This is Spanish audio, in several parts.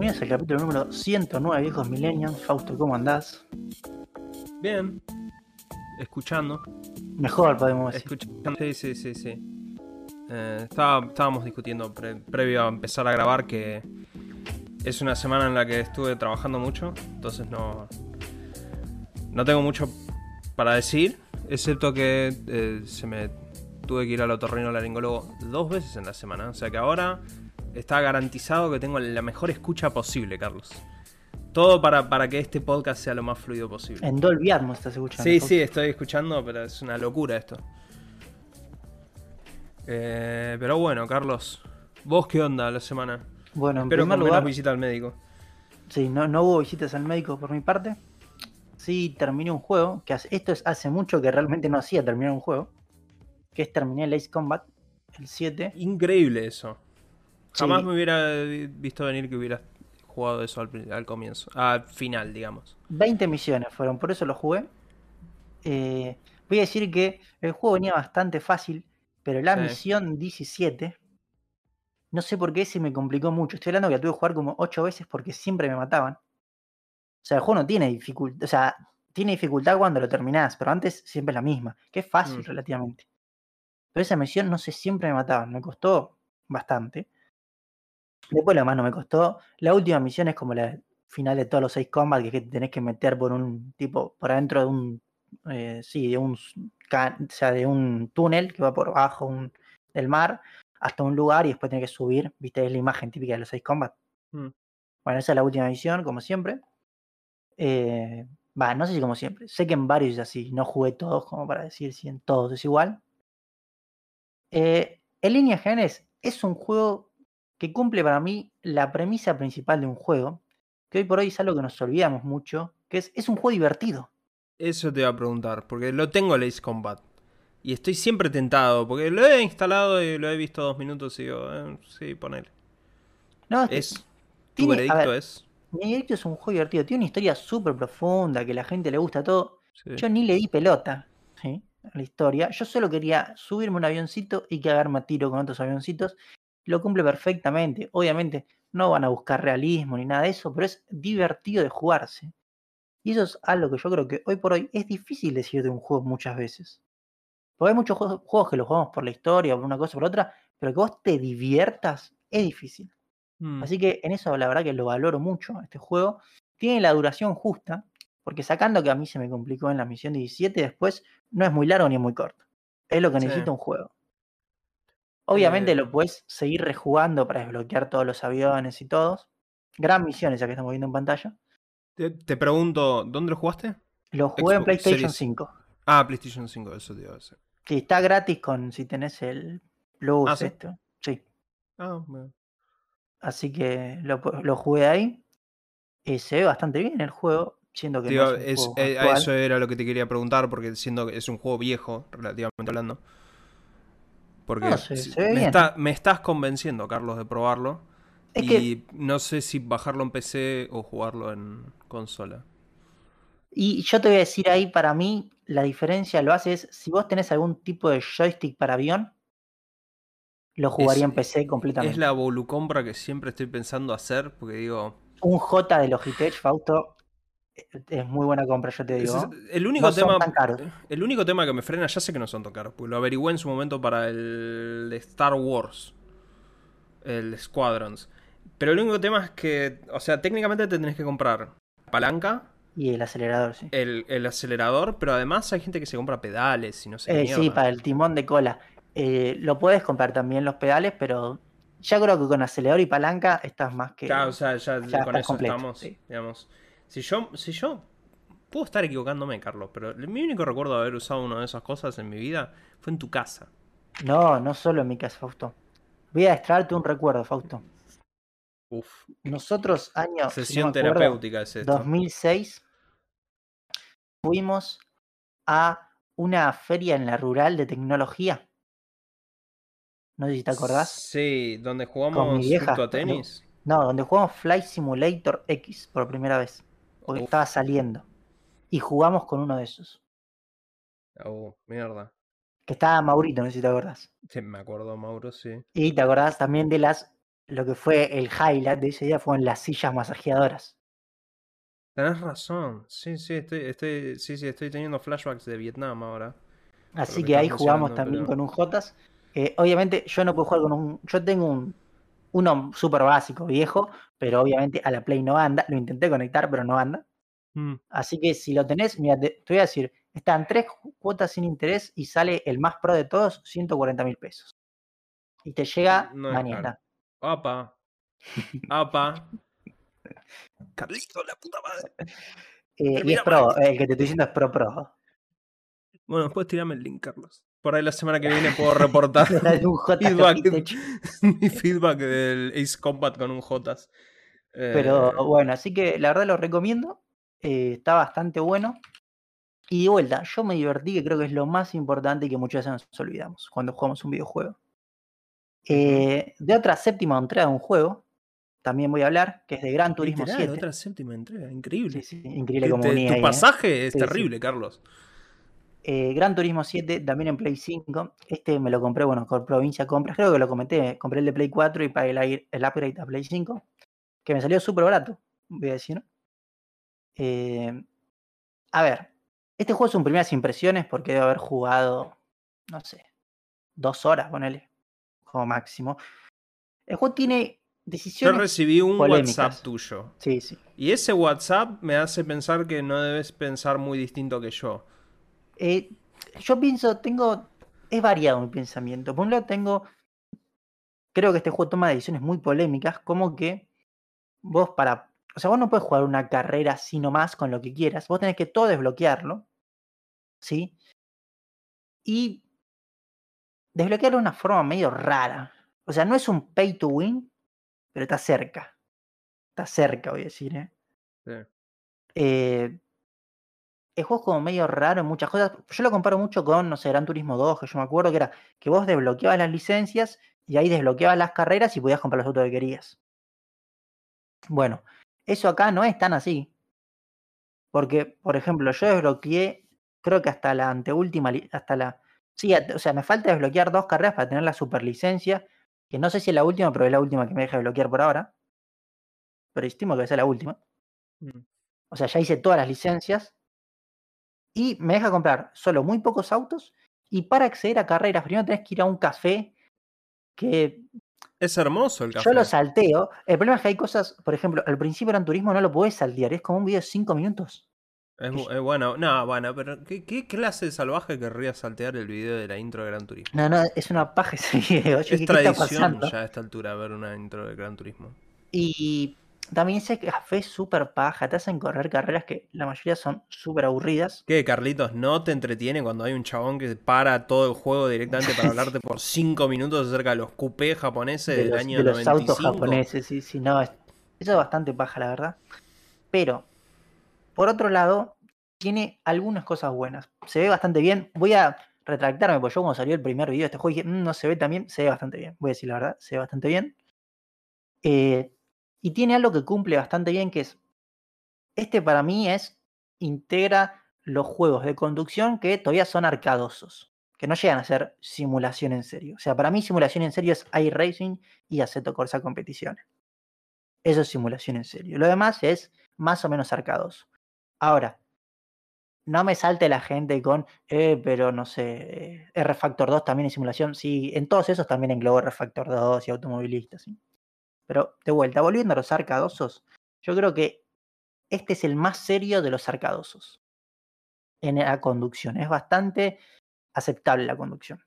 bienvenidos al capítulo número 109, viejos millennials. Fausto, ¿cómo andás? Bien. Escuchando. Mejor, podemos decir. Escuchando. Sí, sí, sí, sí. Eh, estaba- estábamos discutiendo pre- previo a empezar a grabar que es una semana en la que estuve trabajando mucho, entonces no, no tengo mucho para decir, excepto que eh, se me tuve que ir al otorrinolaringólogo dos veces en la semana, o sea que ahora está garantizado que tengo la mejor escucha posible, Carlos. Todo para, para que este podcast sea lo más fluido posible. En Dolby Atmos estás escuchando. Sí, sí, estoy escuchando, pero es una locura esto. Eh, pero bueno, Carlos, ¿vos qué onda la semana? Bueno, en Espero primer con menos lugar, visita al médico. sí, no, no hubo visitas al médico por mi parte. Sí, terminé un juego, que hace- esto es hace mucho que realmente no hacía terminar un juego, que es terminé el Ace Combat, el 7. Increíble eso. Jamás Sí. me hubiera visto venir que hubieras jugado eso al, comienzo. Al final, digamos. 20 misiones fueron, por eso lo jugué. Eh, voy a decir que el juego venía bastante fácil, pero la Sí. misión 17, no sé por qué se me complicó mucho. Estoy hablando que la tuve que jugar como 8 veces porque siempre me mataban. O sea, el juego no tiene dificultad, o sea, tiene dificultad cuando lo terminás, pero antes siempre es la misma, que es fácil Mm. relativamente. Pero esa misión, no sé, siempre me mataban, me costó bastante. Después lo demás no me costó. La última misión es como la final de todos los seis combats, que es que te tenés que meter por un tipo, por adentro de un, eh, sí, de un, s- ca- o sea, de un túnel que va por abajo un- del mar hasta un lugar y después tenés que subir, viste, es la imagen típica de los seis combats. Mm. Bueno, esa es la última misión, como siempre. Eh, Va, no sé si como siempre. Sé que en varios es así. No jugué todos como para decir si en todos es igual. Eh, en líneas generales, es un juego que cumple para mí la premisa principal de un juego, que hoy por hoy es algo que nos olvidamos mucho, que es, es un juego divertido. Eso te iba a preguntar, porque lo tengo el Ace Combat. Y estoy siempre tentado, porque lo he instalado y lo he visto dos minutos y digo, eh, sí, ponele. No, es que Es. Tiene- veredicto ver, es. Mi Directo es un juego divertido, tiene una historia súper profunda, que la gente le gusta todo. Sí. Yo ni le di pelota ¿sí? a la historia. Yo solo quería subirme un avioncito y cagarme a tiro con otros avioncitos. Lo cumple perfectamente. Obviamente no van a buscar realismo ni nada de eso, pero es divertido de jugarse. Y eso es algo que yo creo que hoy por hoy es difícil decir de un juego muchas veces. Porque hay muchos juegos, que los jugamos por la historia, por una cosa o por otra, pero que vos te diviertas es difícil. Mm. Así que en eso la verdad que lo valoro mucho, este juego. Tiene la duración justa, porque sacando que a mí se me complicó en la misión 17, después no es muy largo ni muy corto. Es lo que Sí. necesita un juego. Obviamente Eh, lo puedes seguir rejugando para desbloquear todos los aviones y todos. Gran misión esa que estamos viendo en pantalla. Te, te pregunto, ¿dónde lo jugaste? Lo jugué en PlayStation Series. 5. Ah, PlayStation 5, eso te iba a decir. Sí, está gratis con si tenés el Plus Ah, ¿sí? esto. Sí. Ah, bueno. Así que lo, jugué ahí. Y se ve bastante bien el juego. Siendo que Digo, no es un es- juego eh, a eso era lo que te quería preguntar, porque siendo que es un juego viejo, relativamente hablando. Porque No, me, bien. está- me estás convenciendo, Carlos, de probarlo. Es y que- no sé si bajarlo en PC o jugarlo en consola. Y yo te voy a decir ahí, para mí, la diferencia lo hace es, si vos tenés algún tipo de joystick para avión, lo jugaría Es- en PC completamente. Es la volucompra que siempre estoy pensando hacer, porque digo... Un J de Logitech, Fausto, es muy buena compra, yo te digo. es el único No son tema... tan caros. El único tema que me frena, ya sé que no son tan caros, porque lo averigüé en su momento para el de Star Wars. El Squadrons. Pero el único tema es que, o sea, técnicamente te tenés que comprar palanca, Y el acelerador, sí. el, el acelerador, pero además hay gente que se compra pedales y no sé qué Eh, sí, mierda. para el timón de cola. Eh, lo puedes comprar también los pedales, pero ya creo que con acelerador y palanca estás más que... Claro, o sea, ya, ya con eso completo, estamos, sí. digamos. Si yo, si yo puedo estar equivocándome, Carlos, pero mi único recuerdo de haber usado una de esas cosas en mi vida fue en tu casa. No, no solo en mi casa, Fausto. Voy a extraerte un recuerdo, Fausto. Uf, Nosotros, año... si no sesión acuerdo, terapéutica es esto. 2006 fuimos a una feria en la rural de tecnología. No sé si te acordás. Sí, donde Con jugamos mi vieja. justo a tenis. No, donde jugamos Flight Simulator X por primera vez. Porque Uf. estaba saliendo. Y jugamos con uno de esos. Oh, mierda. Que estaba Maurito, no sé si te acordás. Sí, me acuerdo, Mauro, sí. Y te acordás también de las lo que fue el highlight de ese día fueron las sillas masajeadoras. Tenés razón. Sí, sí, estoy, estoy, sí, sí, estoy teniendo flashbacks de Vietnam ahora. Así que ahí jugamos también con un Jotas. Eh, obviamente yo no puedo jugar con un... Yo tengo un uno súper básico, viejo, pero obviamente a la Play no anda. Lo intenté conectar, pero no anda. Mm. Así que si lo tenés, mira, te, voy a decir, están tres cuotas sin interés y sale el más pro de todos, 140 mil pesos. Y te llega mañana. Apa. Apa. Carlito, la puta madre. Eh, y es pro, el que te estoy diciendo es pro pro. Bueno, después tirame el link, Carlos. Por ahí la semana que viene puedo reportar feedback, mi feedback del Ace Combat con un Jotas. Pero eh, bueno, así que la verdad lo recomiendo. Eh, está bastante bueno. Y de vuelta, yo me divertí, que creo que es lo más importante y que muchas veces nos olvidamos cuando jugamos un videojuego. Eh, de otra séptima entrega de un juego, también voy a hablar, que es de Gran Turismo 7. otra séptima entrega, increíble. Sí, sí, increíble como Tu pasaje es terrible, Carlos. Eh, Gran Turismo 7, también en Play 5. Este me lo compré, bueno, con Provincia Compras. Creo que lo comenté. Compré el de Play 4 y pagué el, el upgrade a Play 5. Que me salió súper barato, voy a decir. a ver, este juego son primeras impresiones porque debo haber jugado, no sé, dos horas, ponele, como máximo. El juego tiene decisiones. Yo recibí un WhatsApp tuyo. Sí, sí. Y ese WhatsApp me hace pensar que no debes pensar muy distinto que yo. Eh, yo pienso, tengo. Es variado mi pensamiento. Por un lado, tengo. Creo que este juego toma decisiones muy polémicas, como que vos para. O sea, vos no puedes jugar una carrera así nomás con lo que quieras. Vos tenés que todo desbloquearlo. ¿sí? Y desbloquearlo de una forma medio rara. O sea, no es un pay to win, pero está cerca. Está cerca, voy a decir, ¿eh? Sí. Eh, el juego es como medio raro en muchas cosas. Yo lo comparo mucho con, no sé, Gran Turismo 2, que yo me acuerdo que era que vos desbloqueabas las licencias y ahí desbloqueabas las carreras y podías comprar los autos que querías. Bueno, eso acá no es tan así. Porque, por ejemplo, yo desbloqueé creo que hasta la anteúltima, hasta la... Sí, o sea, me falta desbloquear dos carreras para tener la superlicencia, que no sé si es la última, pero es la última que me deja desbloquear por ahora. Pero estimo que va a ser la última. Mm. O sea, ya hice todas las licencias. Y me deja comprar solo muy pocos autos. Y para acceder a carreras, primero tenés que ir a un café que... Es hermoso el café. Yo lo salteo. El problema es que hay cosas, por ejemplo, al principio en turismo no lo podés saltear. Es como un video de 5 minutos. Es, bueno, no, bueno, pero ¿qué, clase de salvaje querría saltear el video de la intro de Gran Turismo? No, no, es una paja ese video. es tradición ya a esta altura ver una intro de Gran Turismo. Y también ese café es súper paja, te hacen correr carreras que la mayoría son súper aburridas. ¿Qué, Carlitos? ¿No te entretiene cuando hay un chabón que para todo el juego directamente para hablarte por 5 minutos acerca de los coupés japoneses del año de los autos japoneses, sí, sí, no, eso es bastante paja, la verdad. Pero por otro lado, tiene algunas cosas buenas. Se ve bastante bien. Voy a retractarme, porque yo cuando salió el primer video de este juego dije, mm, no se ve tan bien, se ve bastante bien. Voy a decir la verdad, se ve bastante bien. Eh, y tiene algo que cumple bastante bien, que es, este para mí es, integra los juegos de conducción que todavía son arcadosos, que no llegan a ser simulación en serio. O sea, para mí simulación en serio es iRacing y Aceto Corsa Competiciones. Eso es simulación en serio. Lo demás es más o menos arcadoso. Ahora, no me salte la gente con, eh, pero no sé, R-Factor 2 también en simulación. Sí, en todos esos también englobo R-Factor 2 y automovilistas. ¿sí? Pero de vuelta, volviendo a los arcadosos, yo creo que este es el más serio de los arcadosos en la conducción. Es bastante aceptable la conducción.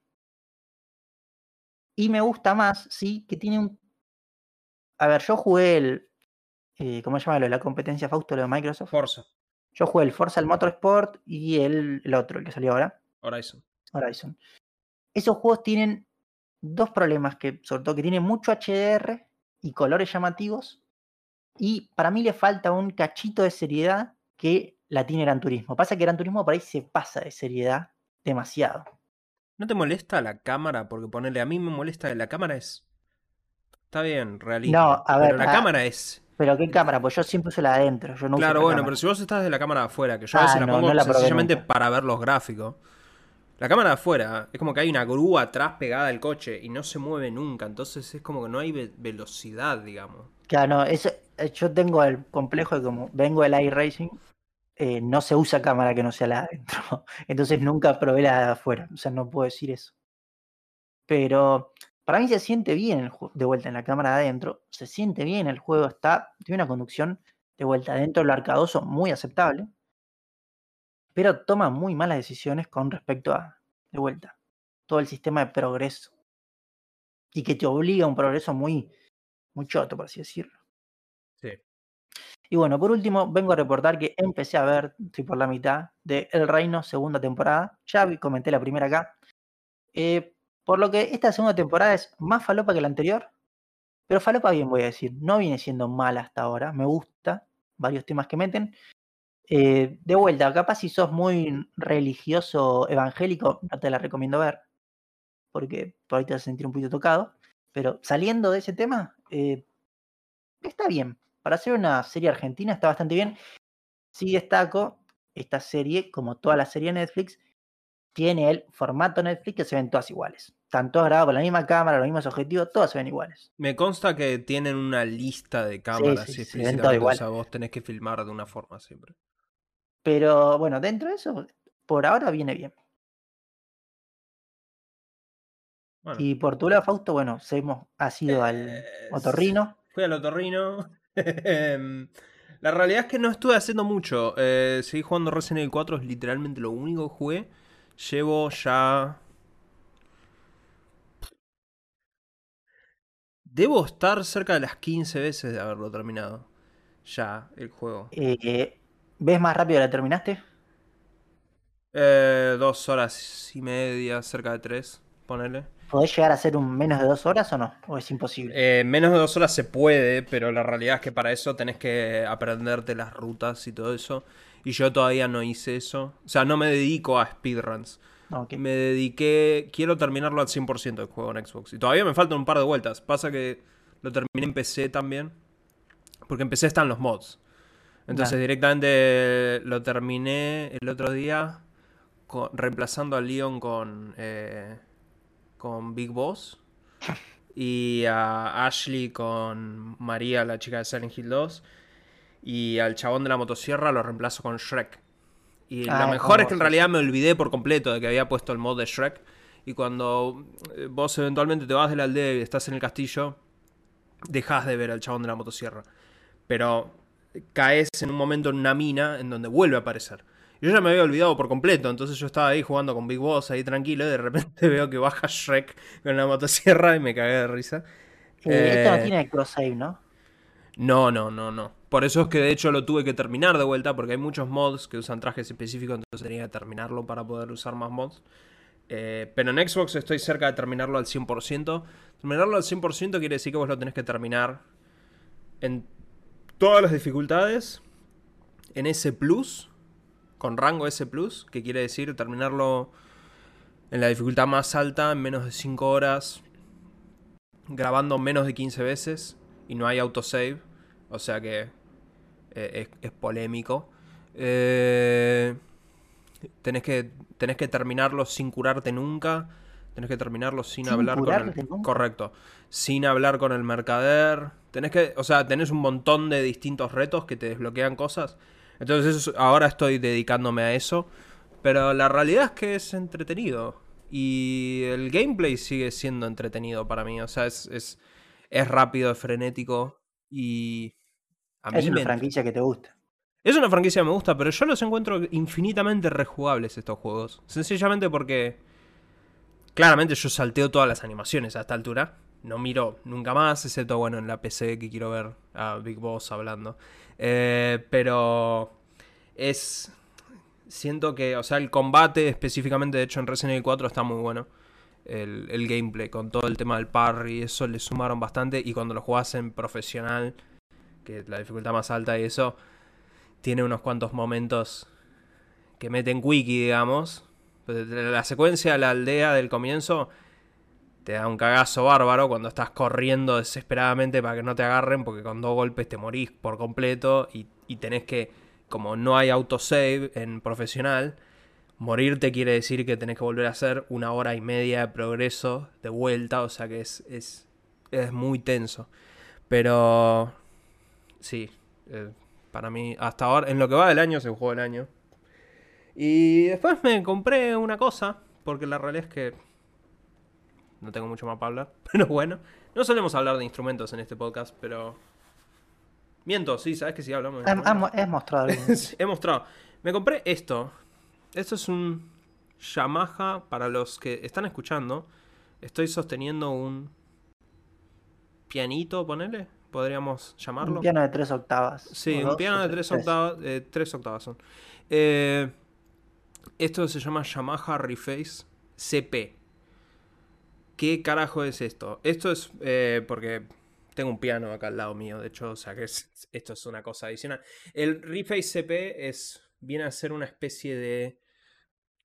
Y me gusta más, sí, que tiene un... A ver, yo jugué el... Eh, ¿Cómo se llama? Lo de la competencia Fausto de Microsoft. Forza. Yo jugué el Forza, el Motorsport y el, el otro, el que salió ahora. Horizon. Horizon. Esos juegos tienen dos problemas que, sobre todo, que tienen mucho HDR y colores llamativos. Y para mí le falta un cachito de seriedad que la tiene Gran Turismo. Pasa que Gran Turismo por ahí se pasa de seriedad demasiado. ¿No te molesta la cámara? Porque ponerle a mí me molesta la cámara es. Está bien, realista. No, a ver. Pero la ah, cámara es pero ¿qué cámara? Pues yo siempre uso la de adentro. Yo no claro, bueno, pero si vos estás de la cámara afuera, que yo a veces ah, la pongo sencillamente para ver los gráficos. La cámara de afuera, es como que hay una grúa atrás pegada al coche y no se mueve nunca, entonces es como que no hay velocidad, digamos. Claro, no, eso, eh, yo tengo el complejo de como vengo del iRacing, eh, no se usa cámara que no sea la de adentro, entonces nunca probé la de afuera, o sea, no puedo decir eso. Pero para mí se siente bien de vuelta en la cámara de adentro, se siente bien, el juego está, tiene una conducción de vuelta adentro del arcadoso muy aceptable, pero toma muy malas decisiones con respecto a, de vuelta, todo el sistema de progreso. Y que te obliga a un progreso muy, muy choto, por así decirlo. Sí. Y bueno, por último, vengo a reportar que empecé a ver, estoy por la mitad, de El Reino, segunda temporada. Ya comenté la primera acá. Eh, por lo que esta segunda temporada es más falopa que la anterior. Pero falopa bien, voy a decir. No viene siendo mala hasta ahora. Me gusta varios temas que meten. Eh, de vuelta, capaz si sos muy religioso evangélico, no te la recomiendo ver, porque por ahí te vas a sentir un poquito tocado. Pero saliendo de ese tema, eh, está bien. Para ser una serie argentina está bastante bien. Sí destaco, esta serie, como toda la serie de Netflix, tiene el formato Netflix que se ven todas iguales. Están todas grabadas con la misma cámara, los mismos objetivos, todas se ven iguales. Me consta que tienen una lista de cámaras sí, sí, o sea, vos tenés que filmar de una forma siempre. Pero bueno, dentro de eso, por ahora viene bien. Y por tu lado, Fausto, bueno, seguimos, ha sido al otorrino. Fui al otorrino. Em, la realidad es que no estuve haciendo mucho. Eh, seguí jugando Resident Evil 4, es literalmente lo único que jugué. Llevo ya. Debo estar cerca de las 15 veces de haberlo terminado. Ya, el juego. Eh, ¿Ves más rápido la terminaste? Eh, dos horas y media, cerca de tres, ponele. ¿Podés llegar a ser un menos de dos horas o no? ¿O es imposible? Eh, menos de dos horas se puede, pero la realidad es que para eso tenés que aprenderte las rutas y todo eso. Y yo todavía no hice eso. O sea, no me dedico a speedruns. Me dediqué. Quiero terminarlo al 100% del juego en Xbox. Y todavía me faltan un par de vueltas. Pasa que lo terminé en PC también. Porque en PC están los mods. Entonces directamente lo terminé el otro día reemplazando a Leon con, eh, con Big Boss. Y a Ashley con María, la chica de Silent Hill 2. Y al chabón de la motosierra lo reemplazo con Shrek. Y lo ah, mejor es que en realidad me olvidé por completo de que había puesto el mod de Shrek. Y cuando eh, vos eventualmente te vas de la aldea y estás en el castillo, dejas de ver al chabón de la motosierra. Pero caes en un momento en una mina en donde vuelve a aparecer. Yo ya me había olvidado por completo, entonces yo estaba ahí jugando con Big Boss ahí tranquilo y de repente veo que baja Shrek con la motosierra y me cagué de risa. esto no eh, tiene cross save, ¿no? No, no, no, no. Por eso es que de hecho lo tuve que terminar de vuelta, porque hay muchos mods que usan trajes específicos, entonces tenía que terminarlo para poder usar más mods. Eh, pero en Xbox estoy cerca de terminarlo al 100%. Terminarlo al 100% quiere decir que vos lo tenés que terminar en todas las dificultades en S Plus, con rango S Plus, que quiere decir terminarlo en la dificultad más alta en menos de 5 horas, grabando menos de 15 veces y no hay autosave, o sea que eh, es, polémico. Eh, tenés, que, tenés que terminarlo sin curarte nunca. Tenés que terminarlo sin, hablar con el. Correcto. Sin hablar con el mercader. Tenés que, o sea, tenés un montón de distintos retos que te desbloquean cosas. Entonces ahora estoy dedicándome a eso. Pero la realidad es que es entretenido. Y el gameplay sigue siendo entretenido para mí. O sea, es, es, es rápido, es frenético. Y. es una franquicia que te gusta. Es una franquicia que me gusta, pero yo los encuentro infinitamente rejugables estos juegos. Sencillamente porque. Claramente yo salteo todas las animaciones a esta altura no miro nunca más, excepto, bueno, en la PC que quiero ver a Big Boss hablando. Eh, pero es... Siento que, o sea, el combate específicamente, de hecho, en Resident Evil 4 está muy bueno. El, gameplay, con todo el tema del parry, eso le sumaron bastante. Y cuando lo jugás en profesional, que es la dificultad más alta y eso, tiene unos cuantos momentos que meten wiki, digamos. La secuencia, la aldea del comienzo, te da un cagazo bárbaro cuando estás corriendo desesperadamente para que no te agarren, porque con dos golpes te morís por completo y, tenés que, como no hay autosave en profesional, morirte quiere decir que tenés que volver a hacer una hora y media de progreso de vuelta, o sea que es, es, es muy tenso. Pero sí, eh, para mí, hasta ahora, en lo que va del año, se jugó el año. Y después me compré una cosa, porque la realidad es que no tengo mucho más para hablar, pero bueno, no solemos hablar de instrumentos en este podcast, pero... Miento, sí, sabes que sí hablamos de He, mostrado He mostrado. Me compré esto. Esto es un Yamaha para los que están escuchando. Estoy sosteniendo un pianito, ponele, podríamos llamarlo. Un piano de tres octavas. Sí, un piano de tres, octavas. Eh, tres octavas son. Eh, esto se llama Yamaha Reface CP. ¿Qué carajo es esto? Esto es eh, porque tengo un piano acá al lado mío, de hecho, o sea que esto es una cosa adicional. El Reface CP es, viene a ser una especie de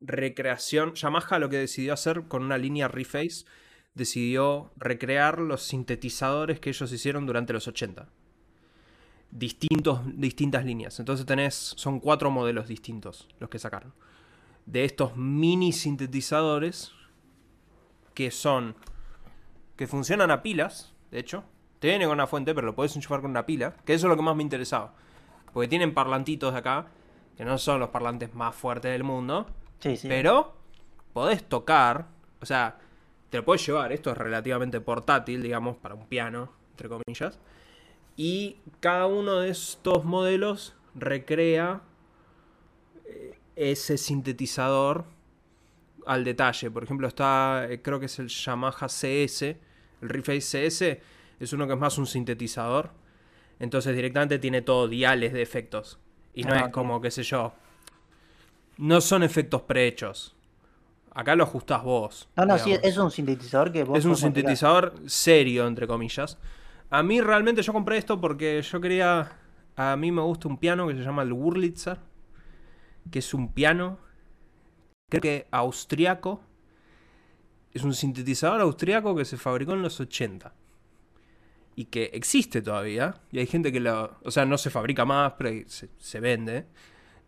recreación. Yamaha lo que decidió hacer con una línea Reface, decidió recrear los sintetizadores que ellos hicieron durante los 80. Distintos, distintas líneas. Entonces tenés, son cuatro modelos distintos los que sacaron. De estos mini sintetizadores que son que funcionan a pilas, de hecho. Te viene con una fuente, pero lo puedes enchufar con una pila, que eso es lo que más me interesaba. Porque tienen parlantitos de acá, que no son los parlantes más fuertes del mundo. Sí, sí. Pero podés tocar, o sea, te lo puedes llevar, esto es relativamente portátil, digamos, para un piano, entre comillas. Y cada uno de estos modelos recrea ese sintetizador al detalle. Por ejemplo, está, eh, creo que es el Yamaha CS, el Reface CS, es uno que es más un sintetizador. Entonces directamente tiene todo diales de efectos. Y no ah, es como, qué sé yo. No son efectos prehechos. Acá lo ajustás vos. No, no, sí, es un sintetizador que vos Es un sintetizador serio, entre comillas. A mí realmente yo compré esto porque yo quería. A mí me gusta un piano que se llama el Wurlitzer. Que es un piano creo que austriaco. Es un sintetizador austriaco que se fabricó en los 80. Y que existe todavía. Y hay gente que lo... O sea, no se fabrica más, pero se, vende.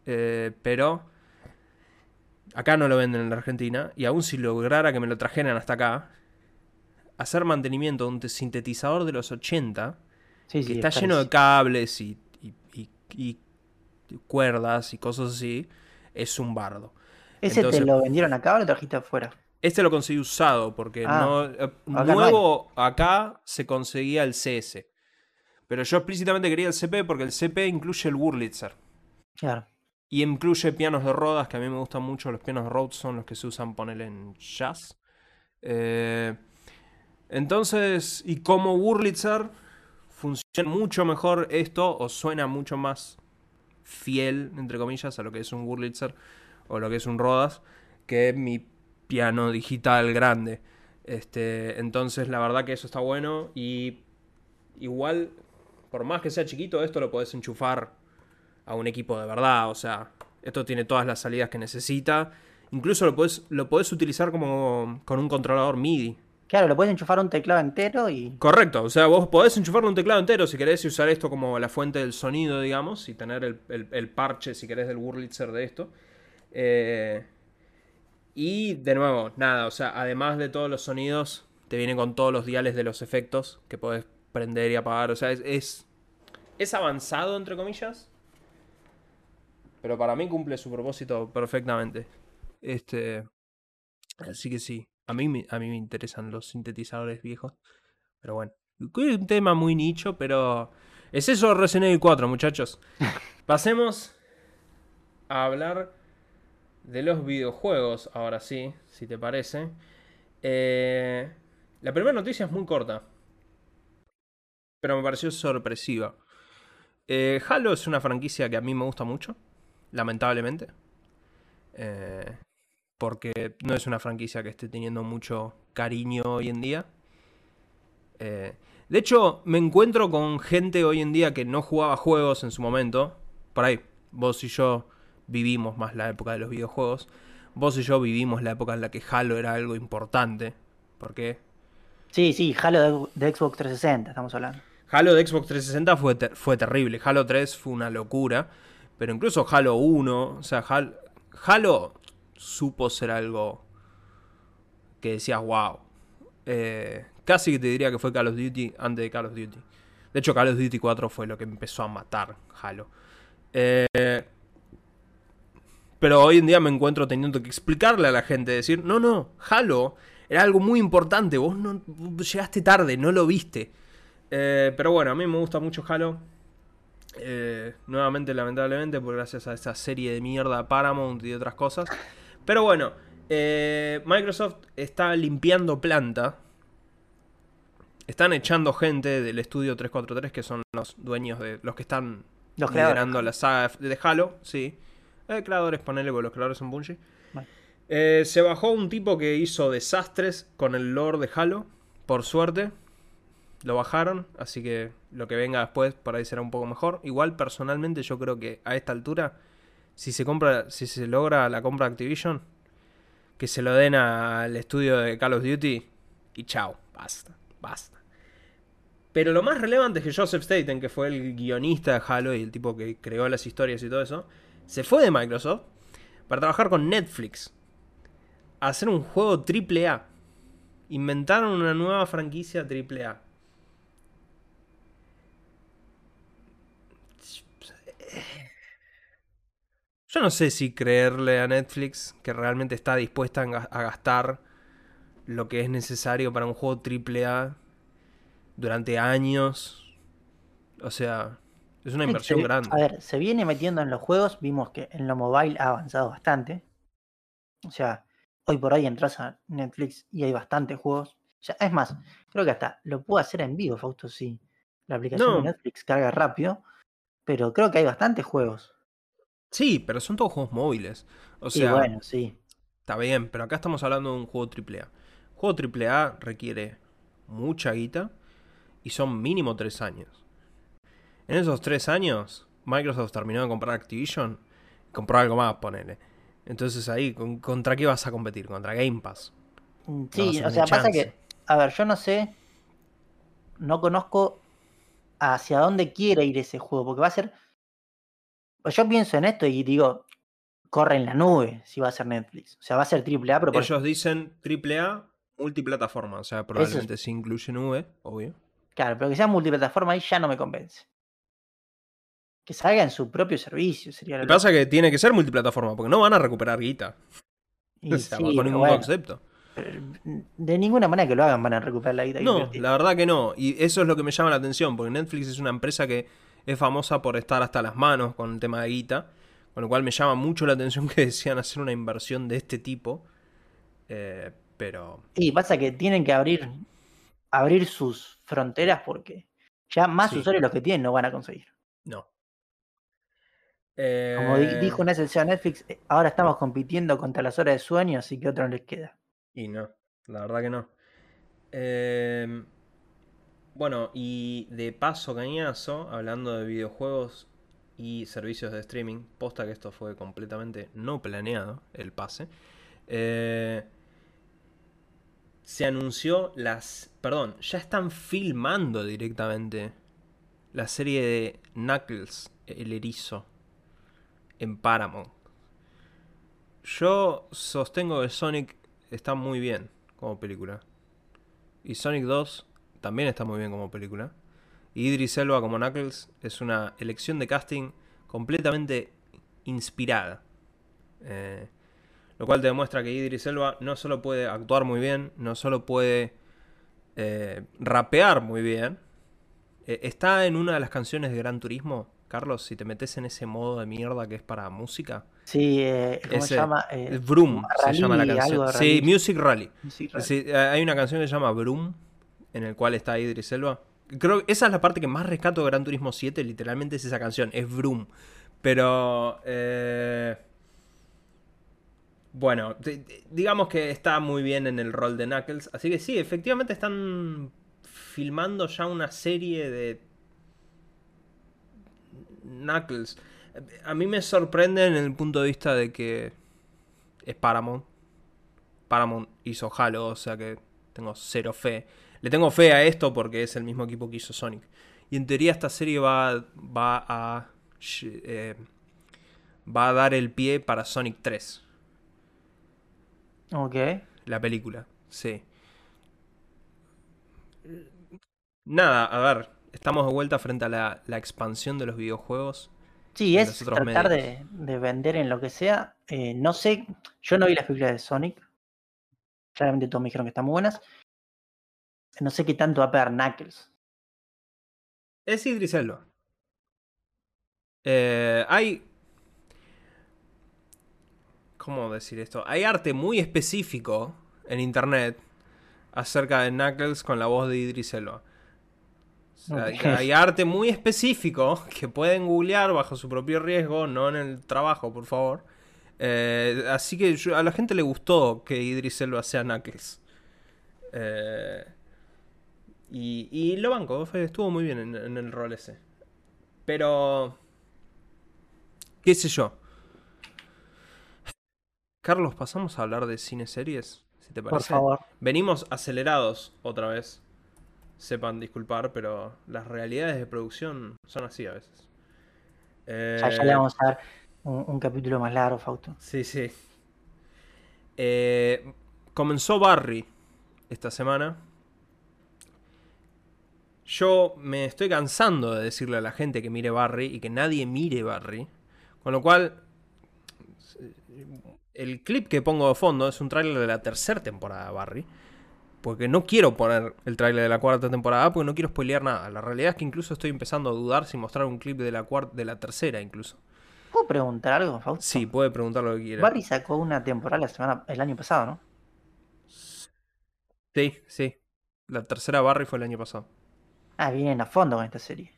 Eh, pero... Acá no lo venden en la Argentina. Y aún si lograra que me lo trajeran hasta acá. Hacer mantenimiento de un sintetizador de los 80. que está lleno de cables y, y cuerdas y cosas así. Es un bardo. ¿Ese te lo vendieron acá o lo trajiste afuera? Este lo conseguí usado, porque ah, no, eh, nuevo acá se conseguía el CS. Pero yo explícitamente quería el CP porque el CP incluye el Wurlitzer. Claro. Y incluye pianos de rodas, que a mí me gustan mucho. Los pianos de son los que se usan, poner en jazz. Eh, entonces, y como Wurlitzer, funciona mucho mejor esto, o suena mucho más fiel, entre comillas, a lo que es un Wurlitzer o lo que es un Rodas, que mi piano digital grande. Este, entonces la verdad que eso está bueno y igual, por más que sea chiquito, esto lo podés enchufar a un equipo de verdad, o sea, esto tiene todas las salidas que necesita. Incluso lo podés, lo podés utilizar como con un controlador MIDI. Claro, lo puedes enchufar a un teclado entero y. Correcto, o sea, vos podés enchufarlo un teclado entero si querés y usar esto como la fuente del sonido, digamos, y tener el, el parche, si querés, del Wurlitzer de esto. Eh, y de nuevo, nada, o sea, además de todos los sonidos, te viene con todos los diales de los efectos que puedes prender y apagar. O sea, es, es, avanzado, entre comillas. Pero para mí cumple su propósito perfectamente. Este. Así que sí. A mí, a mí me interesan los sintetizadores viejos. Pero bueno. Es un tema muy nicho, pero. Es eso Resident Evil 4, muchachos. Pasemos a hablar de los videojuegos, ahora sí, si te parece. Eh, la primera noticia es muy corta, pero me pareció sorpresiva. Eh, Halo es una franquicia que a mí me gusta mucho, lamentablemente. Eh, porque no es una franquicia que esté teniendo mucho cariño hoy en día. de hecho, me encuentro con gente hoy en día que no jugaba juegos en su momento. Por ahí, vos y yo vivimos más la época de los videojuegos. Vos y yo vivimos la época en la que Halo era algo importante. ¿Por qué? Sí, sí, Halo de, Xbox 360, estamos hablando. Halo de Xbox 360 fue, fue terrible. Halo 3 fue una locura. Pero incluso Halo 1, o sea, Halo, supo ser algo que decías, wow. Eh, casi que te diría que fue Call of Duty antes de Call of Duty. De hecho, Call of Duty 4 fue lo que empezó a matar Halo. Eh, pero hoy en día me encuentro teniendo que explicarle a la gente, decir, no, no, Halo era algo muy importante, vos no llegaste tarde, no lo viste. Eh, pero bueno, a mí me gusta mucho Halo. Nuevamente, lamentablemente, por gracias a esa serie de mierda Paramount y otras cosas. Pero bueno, eh, Microsoft está limpiando planta. Están echando gente del estudio 343, que son los dueños de los que están liderando la saga de Halo. Sí, eh, creadores, ponele con los creadores en Bungie. se bajó un tipo que hizo desastres con el lore de Halo, por suerte lo bajaron, así que lo que venga después por ahí será un poco mejor. Igual personalmente yo creo que a esta altura, si se compra, si se logra la compra de Activision, que se lo den al estudio de Call of Duty y chao, basta, basta. Pero lo más relevante es que Joseph Staten, que fue el guionista de Halo y el tipo que creó las historias y todo eso, se fue de Microsoft para trabajar con Netflix. A hacer un juego AAA. Inventaron una nueva franquicia AAA. Yo no sé si creerle a Netflix que realmente está dispuesta a gastar lo que es necesario para un juego AAA durante años. O sea, es una inversión grande. A ver, se viene metiendo en los juegos, vimos que en lo mobile ha avanzado bastante. O sea, hoy por hoy entras a Netflix y hay bastantes juegos. Ya, es más, creo que hasta lo puedo hacer en vivo, Fausto, si la aplicación de Netflix carga rápido. Pero creo que hay bastantes juegos. Sí, pero son todos juegos móviles. O sea, bueno, sí. Está bien, pero acá estamos hablando de un juego AAA. Juego AAA requiere mucha guita y son mínimo tres años. En esos tres años, Microsoft terminó de comprar Activision y compró algo más, ponele. Entonces ahí, ¿contra qué vas a competir? ¿Contra Game Pass? Mm, sí, o sea, pasa que, a ver, yo no sé, no conozco hacia dónde quiere ir ese juego, porque va a ser pues yo pienso en esto y digo, corre en la nube si va a ser Netflix. O sea, va a ser AAA, pero... Ellos dicen AAA multiplataforma, o sea, probablemente se incluye nube, obvio. Claro, pero que sea multiplataforma ahí ya no me convence. Que salga en su propio servicio sería lo que pasa que tiene que ser multiplataforma, porque no van a recuperar guita. con ningún concepto. De ninguna manera que lo hagan van a recuperar la guita. No, la verdad que no. Y eso es lo que me llama la atención, porque Netflix es una empresa que es famosa por estar hasta las manos con el tema de guita, con lo cual me llama mucho la atención que decían hacer una inversión de este tipo. Eh, pero. Sí, pasa que tienen que abrir, abrir sus fronteras porque ya más usuarios los que tienen no van a conseguir. No. Como eh, dijo una de Netflix, eh, ahora estamos compitiendo contra las horas de sueño, así que otro no les queda. Y no, la verdad que no. Eh, bueno, y de paso, cañazo, hablando de videojuegos y servicios de streaming, posta que esto fue completamente no planeado, el pase. Eh, se anunció las. Perdón, ya están filmando directamente la serie de Knuckles, el erizo, en Paramount. Yo sostengo que Sonic está muy bien como película. Y Sonic 2 también está muy bien como película. Y Idris Elba como Knuckles es una elección de casting completamente inspirada. Eh, lo cual te demuestra que Idris Elba no solo puede actuar muy bien, no solo puede eh, rapear muy bien. Eh, está en una de las canciones de Gran Turismo. Carlos, si te metes en ese modo de mierda que es para música. Sí, ¿cómo se llama? Broom se llama la canción. Sí, Music Rally. hay una canción que se llama Broom en el cual está Idris Elba. Creo que esa es la parte que más rescato de Gran Turismo 7, literalmente es esa canción, es Vroom. Pero... Eh, bueno, digamos que está muy bien en el rol de Knuckles. Así que sí, efectivamente están filmando ya una serie de Knuckles. A mí me sorprende en el punto de vista de que es Paramount. Paramount hizo Halo, o sea que tengo cero fe. Le tengo fe a esto porque es el mismo equipo que hizo Sonic. Y en teoría esta serie va, va a... Eh, va a dar el pie para Sonic 3. Ok. La película, sí. Nada, a ver, estamos de vuelta frente a la, la expansión de los videojuegos. Sí, es tratar de, de vender en lo que sea. Eh, no sé, yo no vi las películas de Sonic. Claramente todos me dijeron que están muy buenas. No sé qué tanto va a pegar Knuckles. Es Idris Elba. Eh, hay. ¿Cómo decir esto? Hay arte muy específico en internet acerca de Knuckles con la voz de Idris Elba. O sea, Ok. Hay arte muy específico que pueden googlear bajo su propio riesgo, no en el trabajo, por favor. Eh, así que yo- a la gente le gustó que Idris Elba sea Knuckles. Eh, y, y lo banco, fue- estuvo muy bien en, en el rol ese. Pero. ¿Qué sé yo? Carlos, pasamos a hablar de cine series, si te Por parece. favor. Venimos acelerados otra vez. Sepan disculpar, pero las realidades de producción son así a veces. Ya, ya le vamos a dar un, un capítulo más largo, Fausto. Sí, sí. Eh, comenzó Barry esta semana. Yo me estoy cansando de decirle a la gente que mire Barry y que nadie mire Barry. Con lo cual, el clip que pongo de fondo es un tráiler de la tercera temporada de Barry. Porque no quiero poner el tráiler de la cuarta temporada porque no quiero spoilear nada. La realidad es que incluso estoy empezando a dudar si mostrar un clip de la, cuarta, de la tercera incluso. ¿Puedo preguntar algo, Fausto? Sí, puede preguntar lo que quiera. Barry sacó una temporada la semana, el año pasado, ¿no? Sí, sí. La tercera Barry fue el año pasado. Ah, vienen a fondo con esta serie.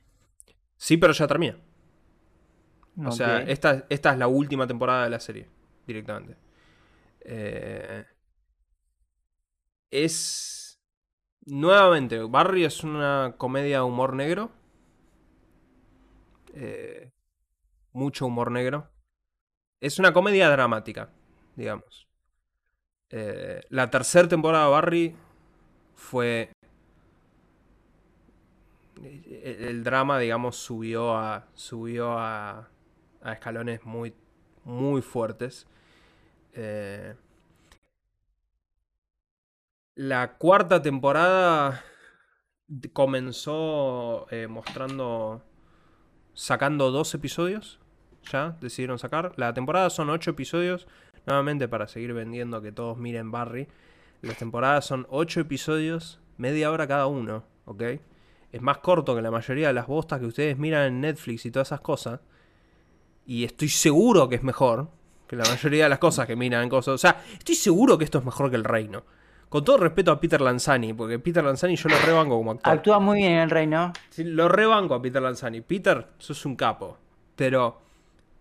Sí, pero ya termina. O sea, esta es la última temporada de la serie, directamente. Eh, es... Nuevamente, Barry es una comedia de humor negro. Eh, mucho humor negro. Es una comedia dramática, digamos. Eh, la tercera temporada de Barry fue... El, el drama, digamos, subió a, subió a, escalones muy, muy fuertes. Eh, la cuarta temporada comenzó eh, mostrando, sacando dos episodios. Ya decidieron sacar. La temporada son ocho episodios. Nuevamente para seguir vendiendo que todos miren Barry. Las temporadas son ocho episodios, media hora cada uno, ¿ok? Es más corto que la mayoría de las bostas que ustedes miran en Netflix y todas esas cosas. Y estoy seguro que es mejor que la mayoría de las cosas que miran cosas. O sea, estoy seguro que esto es mejor que el reino. Con todo respeto a Peter Lanzani, porque Peter Lanzani yo lo rebanco como actor. Actúa muy bien en el reino. Sí, lo rebanco a Peter Lanzani. Peter, sos un capo. Pero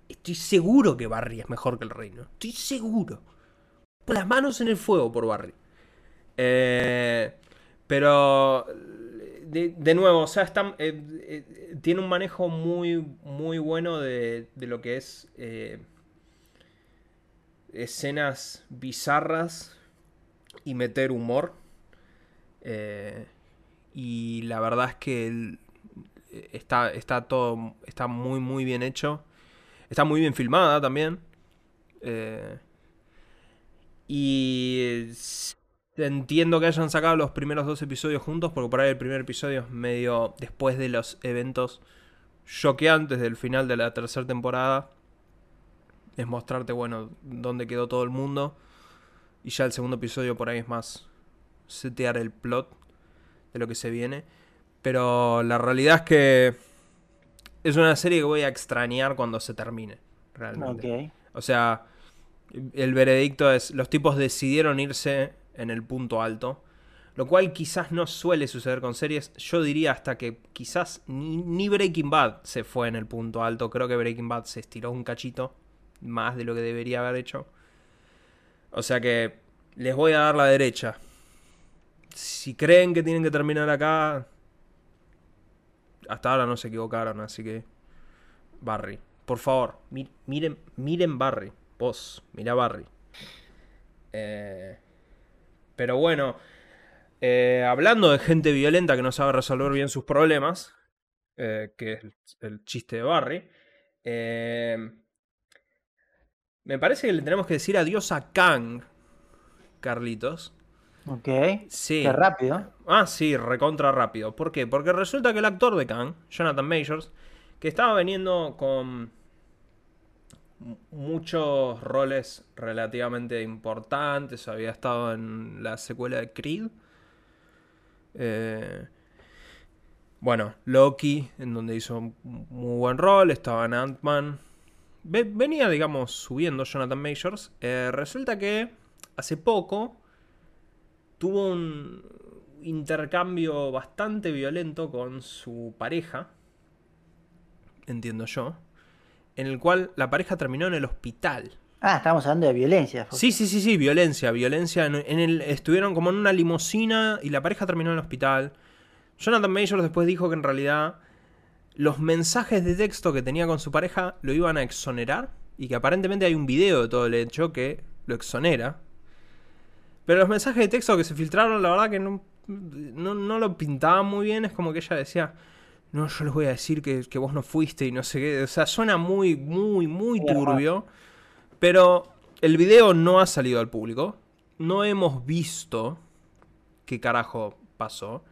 estoy seguro que Barry es mejor que el reino. Estoy seguro. Pon las manos en el fuego por Barry. Eh, pero, de, de nuevo, o sea, está, eh, eh, tiene un manejo muy, muy bueno de, de lo que es eh, escenas bizarras y meter humor. Y la verdad es que está, está todo, está muy, muy bien hecho. Está muy bien filmada también. Y entiendo que hayan sacado los primeros dos episodios juntos, porque por ahí el primer episodio es medio después de los eventos choqueantes del final de la tercera temporada. Es mostrarte, bueno, dónde quedó todo el mundo. Y ya el segundo episodio por ahí es más setear el plot de lo que se viene. Pero la realidad es que es una serie que voy a extrañar cuando se termine, realmente. Ok. O sea, el veredicto es, los tipos decidieron irse en el punto alto, lo cual quizás no suele suceder con series. Yo diría hasta que quizás ni, Breaking Bad se fue en el punto alto. Creo que Breaking Bad se estiró un cachito más de lo que debería haber hecho. O sea que les voy a dar la derecha. Si creen que tienen que terminar acá, hasta ahora no se equivocaron, así que Barry. Por favor, mi- miren, miren Barry. Vos, mira Barry. Eh, pero bueno, eh, hablando de gente violenta que no sabe resolver bien sus problemas, eh, que es el, el chiste de Barry, eh, me parece que le tenemos que decir adiós a Kang Carlitos. Ok. Sí. Qué rápido. Ah, sí, recontra rápido. ¿Por qué? Porque resulta que el actor de Kang, Jonathan Majors, que estaba veniendo con muchos roles relativamente importantes, había estado en la secuela de Creed. Eh, bueno, Loki, en donde hizo un muy buen rol, estaba en Ant-Man. Venía, digamos, subiendo Jonathan Majors. Eh, resulta que hace poco tuvo un intercambio bastante violento con su pareja, entiendo yo, en el cual la pareja terminó en el hospital. Ah, estamos hablando de violencia. Sí, sí, sí, sí, violencia, violencia. En, el, estuvieron como en una limusina y la pareja terminó en el hospital. Jonathan Majors después dijo que en realidad los mensajes de texto que tenía con su pareja lo iban a exonerar y que aparentemente hay un video de todo el hecho que lo exonera. Pero los mensajes de texto que se filtraron, la verdad que no, no, lo pintaban muy bien. Es como que ella decía, no, yo les voy a decir que, que, vos no fuiste y no sé qué. O sea, suena muy, muy, muy turbio. Pero el video no ha salido al público. No hemos visto qué carajo pasó.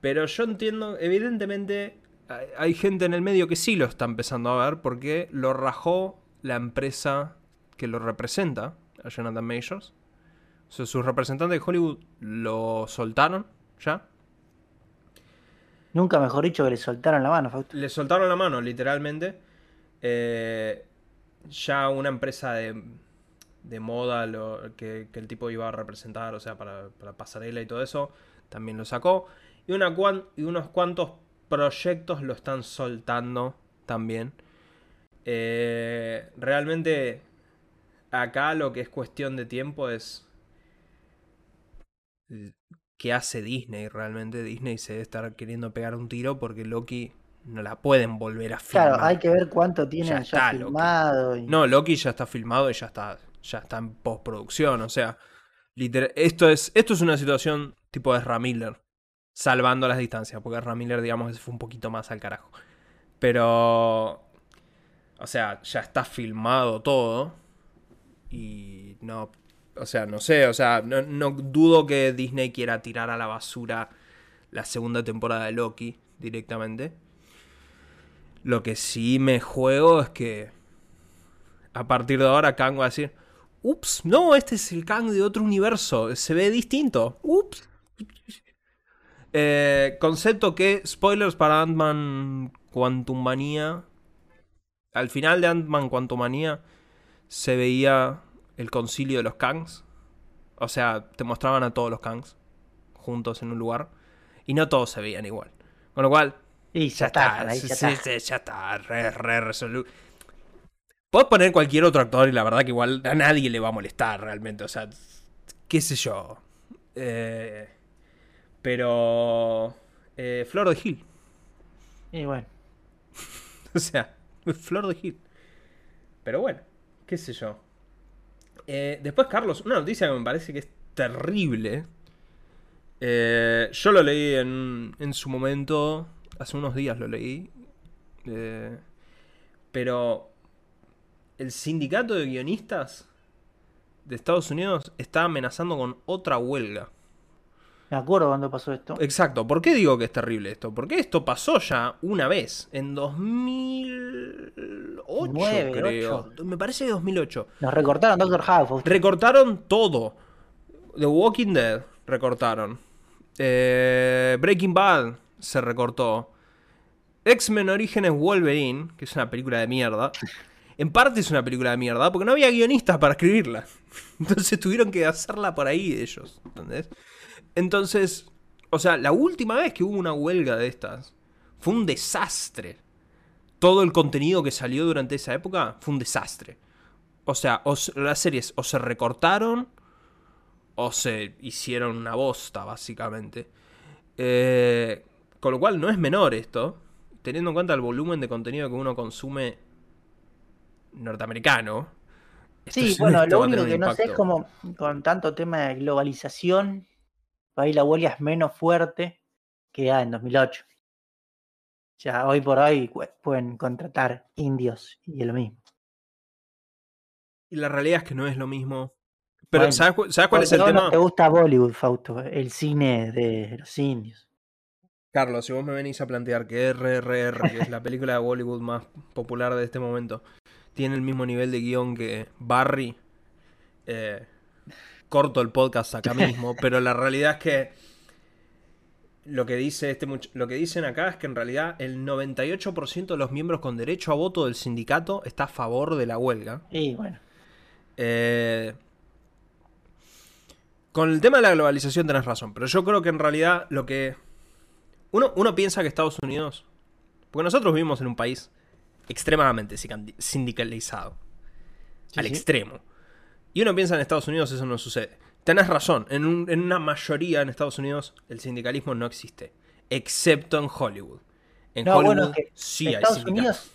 Pero yo entiendo, evidentemente hay gente en el medio que sí lo está empezando a ver porque lo rajó la empresa que lo representa, a Jonathan Majors. O sea, sus representantes de Hollywood lo soltaron ya. Nunca mejor dicho que le soltaron la mano, Fausto. Le soltaron la mano, literalmente. Eh, ya una empresa de, de moda lo, que, el tipo iba a representar, o sea, para, pasarela y todo eso, también lo sacó. Y unos cuantos proyectos lo están soltando también. Eh, realmente acá lo que es cuestión de tiempo es qué hace Disney realmente. Disney se debe estar queriendo pegar un tiro porque Loki no la pueden volver a filmar. Claro, hay que ver cuánto tienen ya, filmado. No, Loki ya está filmado y ya está, ya está en postproducción. O sea, esto, es, esto es una situación tipo de Ramiller. Salvando las distancias, porque Ramiller, digamos, fue un poquito más al carajo. Pero. O sea, ya está filmado todo. Y no. O sea, no sé, o sea, no, dudo que Disney quiera tirar a la basura la segunda temporada de Loki directamente. Lo que sí me juego es que a partir de ahora Kang va a decir, ups, no, este es el Kang de otro universo, se ve distinto, ups. Eh, concepto que, spoilers para Ant-Man Quantum Manía, al final de Ant-Man Quantum Manía se veía el concilio de los Kangs. O sea, te mostraban a todos los Kangs juntos en un lugar. Y no todos se veían igual. Con lo cual, y ya, está, ya está. ya está, re, re resoluto. Puedes poner cualquier otro actor y la verdad que igual a nadie le va a molestar realmente. O sea, qué sé yo. Eh, pero... Eh, Flor de Gil. Y bueno. o sea, Flor de Gil. Pero bueno, qué sé yo. Eh, después, Carlos, una noticia que me parece que es terrible. yo lo leí en, en su momento hace unos días lo leí. Eh, pero el sindicato de guionistas de Estados Unidos está amenazando con otra huelga. Me acuerdo cuando pasó esto. Exacto. ¿Por qué digo que es terrible esto? Porque esto pasó ya una vez, en 2008, creo. Me parece que 2008. Nos recortaron Doctor House. Recortaron todo. The Walking Dead recortaron. Eh, Breaking Bad se recortó. X-Men Orígenes Wolverine, que es una película de mierda. En parte es una película de mierda porque no había guionistas para escribirla. Entonces tuvieron que hacerla por ahí ellos. ¿Entendés? Entonces, o sea, la última vez que hubo una huelga de estas fue un desastre. Todo el contenido que salió durante esa época fue un desastre. O sea, las series o se recortaron o se hicieron una bosta, básicamente. Eh, con lo cual no es menor esto, teniendo en cuenta el volumen de contenido que uno consume norteamericano. Sí, bueno, lo único que no sé es como con tanto tema de globalización, ahí la huelga es menos fuerte que ya en 2008. Ya hoy por hoy pueden contratar indios y es lo mismo. Y la realidad es que no es lo mismo Pero Bueno, ¿sabes, cu- sabes cuál es el tema? no te gusta Bollywood, Fausto, el cine de los indios. Carlos, si vos me venís a plantear que RRR, que es la película de Bollywood más popular de este momento, tiene el mismo nivel de guion que Barry, eh, corto el podcast acá mismo, pero la realidad es que lo que, dice este lo que dicen acá es que en realidad el 98% de los miembros con derecho a voto del sindicato está a favor de la huelga. Y bueno, Eh, con el tema de la globalización tenés razón, pero yo creo que en realidad lo que... Uno, uno piensa que Estados Unidos... Porque nosotros vivimos en un país extremadamente sindicalizado. Sí, al sí. extremo. Y uno piensa en Estados Unidos eso no sucede. Tenés razón, en, un- en una mayoría en Estados Unidos el sindicalismo no existe. Excepto en Hollywood. En no, Hollywood bueno, es que sí hay Estados. Unidos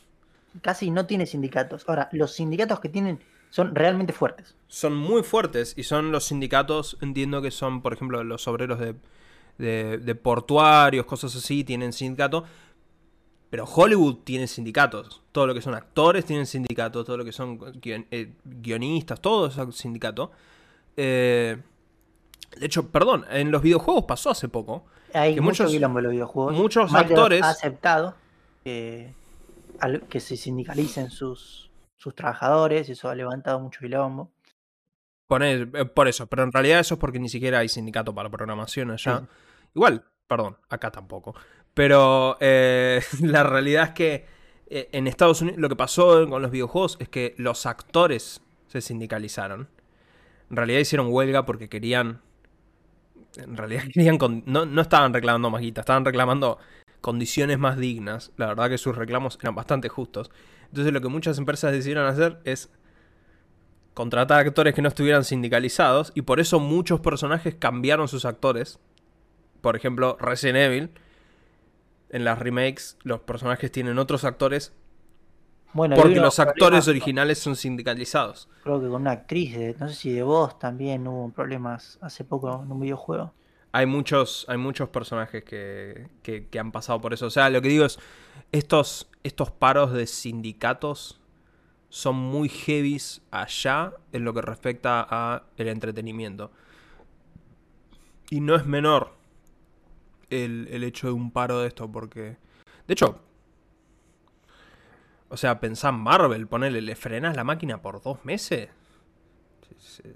casi no tiene sindicatos. Ahora, los sindicatos que tienen son realmente fuertes. son muy fuertes y son los sindicatos, entiendo que son, por ejemplo, los obreros de, de- de portuarios, cosas así, tienen sindicato. Pero Hollywood tiene sindicatos. Todo lo que son actores tienen sindicatos, todo lo que son guion- eh, guionistas, todo es sindicato. Eh, de hecho, perdón, en los videojuegos pasó hace poco. Hay Que mucho muchos- en los videojuegos. muchos Microsoft actores- ha aceptado que, se sindicalicen sus, sus trabajadores eso ha levantado mucho quilombo. Poner, eh, por eso, pero en realidad eso es porque ni siquiera hay sindicato para programación allá. Sí. Igual, perdón, acá tampoco. Pero eh, la realidad es que eh, en Estados Unidos lo que pasó con los videojuegos es que los actores se sindicalizaron. En realidad hicieron huelga porque querían... En realidad querían... con- no, no estaban reclamando más guita, estaban reclamando condiciones más dignas. La verdad que sus reclamos eran bastante justos. Entonces lo que muchas empresas decidieron hacer es contratar actores que no estuvieran sindicalizados y por eso muchos personajes cambiaron sus actores. Por ejemplo, Resident Evil. En las remakes los personajes tienen otros actores Bueno, porque los actores originales son sindicalizados. Creo que con una actriz, de, no sé si de voz también hubo problemas hace poco en un videojuego. Hay muchos, hay muchos personajes que, que- que han pasado por eso. O sea, lo que digo es, estos, estos paros de sindicatos son muy heavies allá en lo que respecta a el entretenimiento. Y no es menor el, el hecho de un paro de esto, porque... De hecho, o sea, pensá en Marvel, ponele, le frenas la máquina por dos meses. Se- se-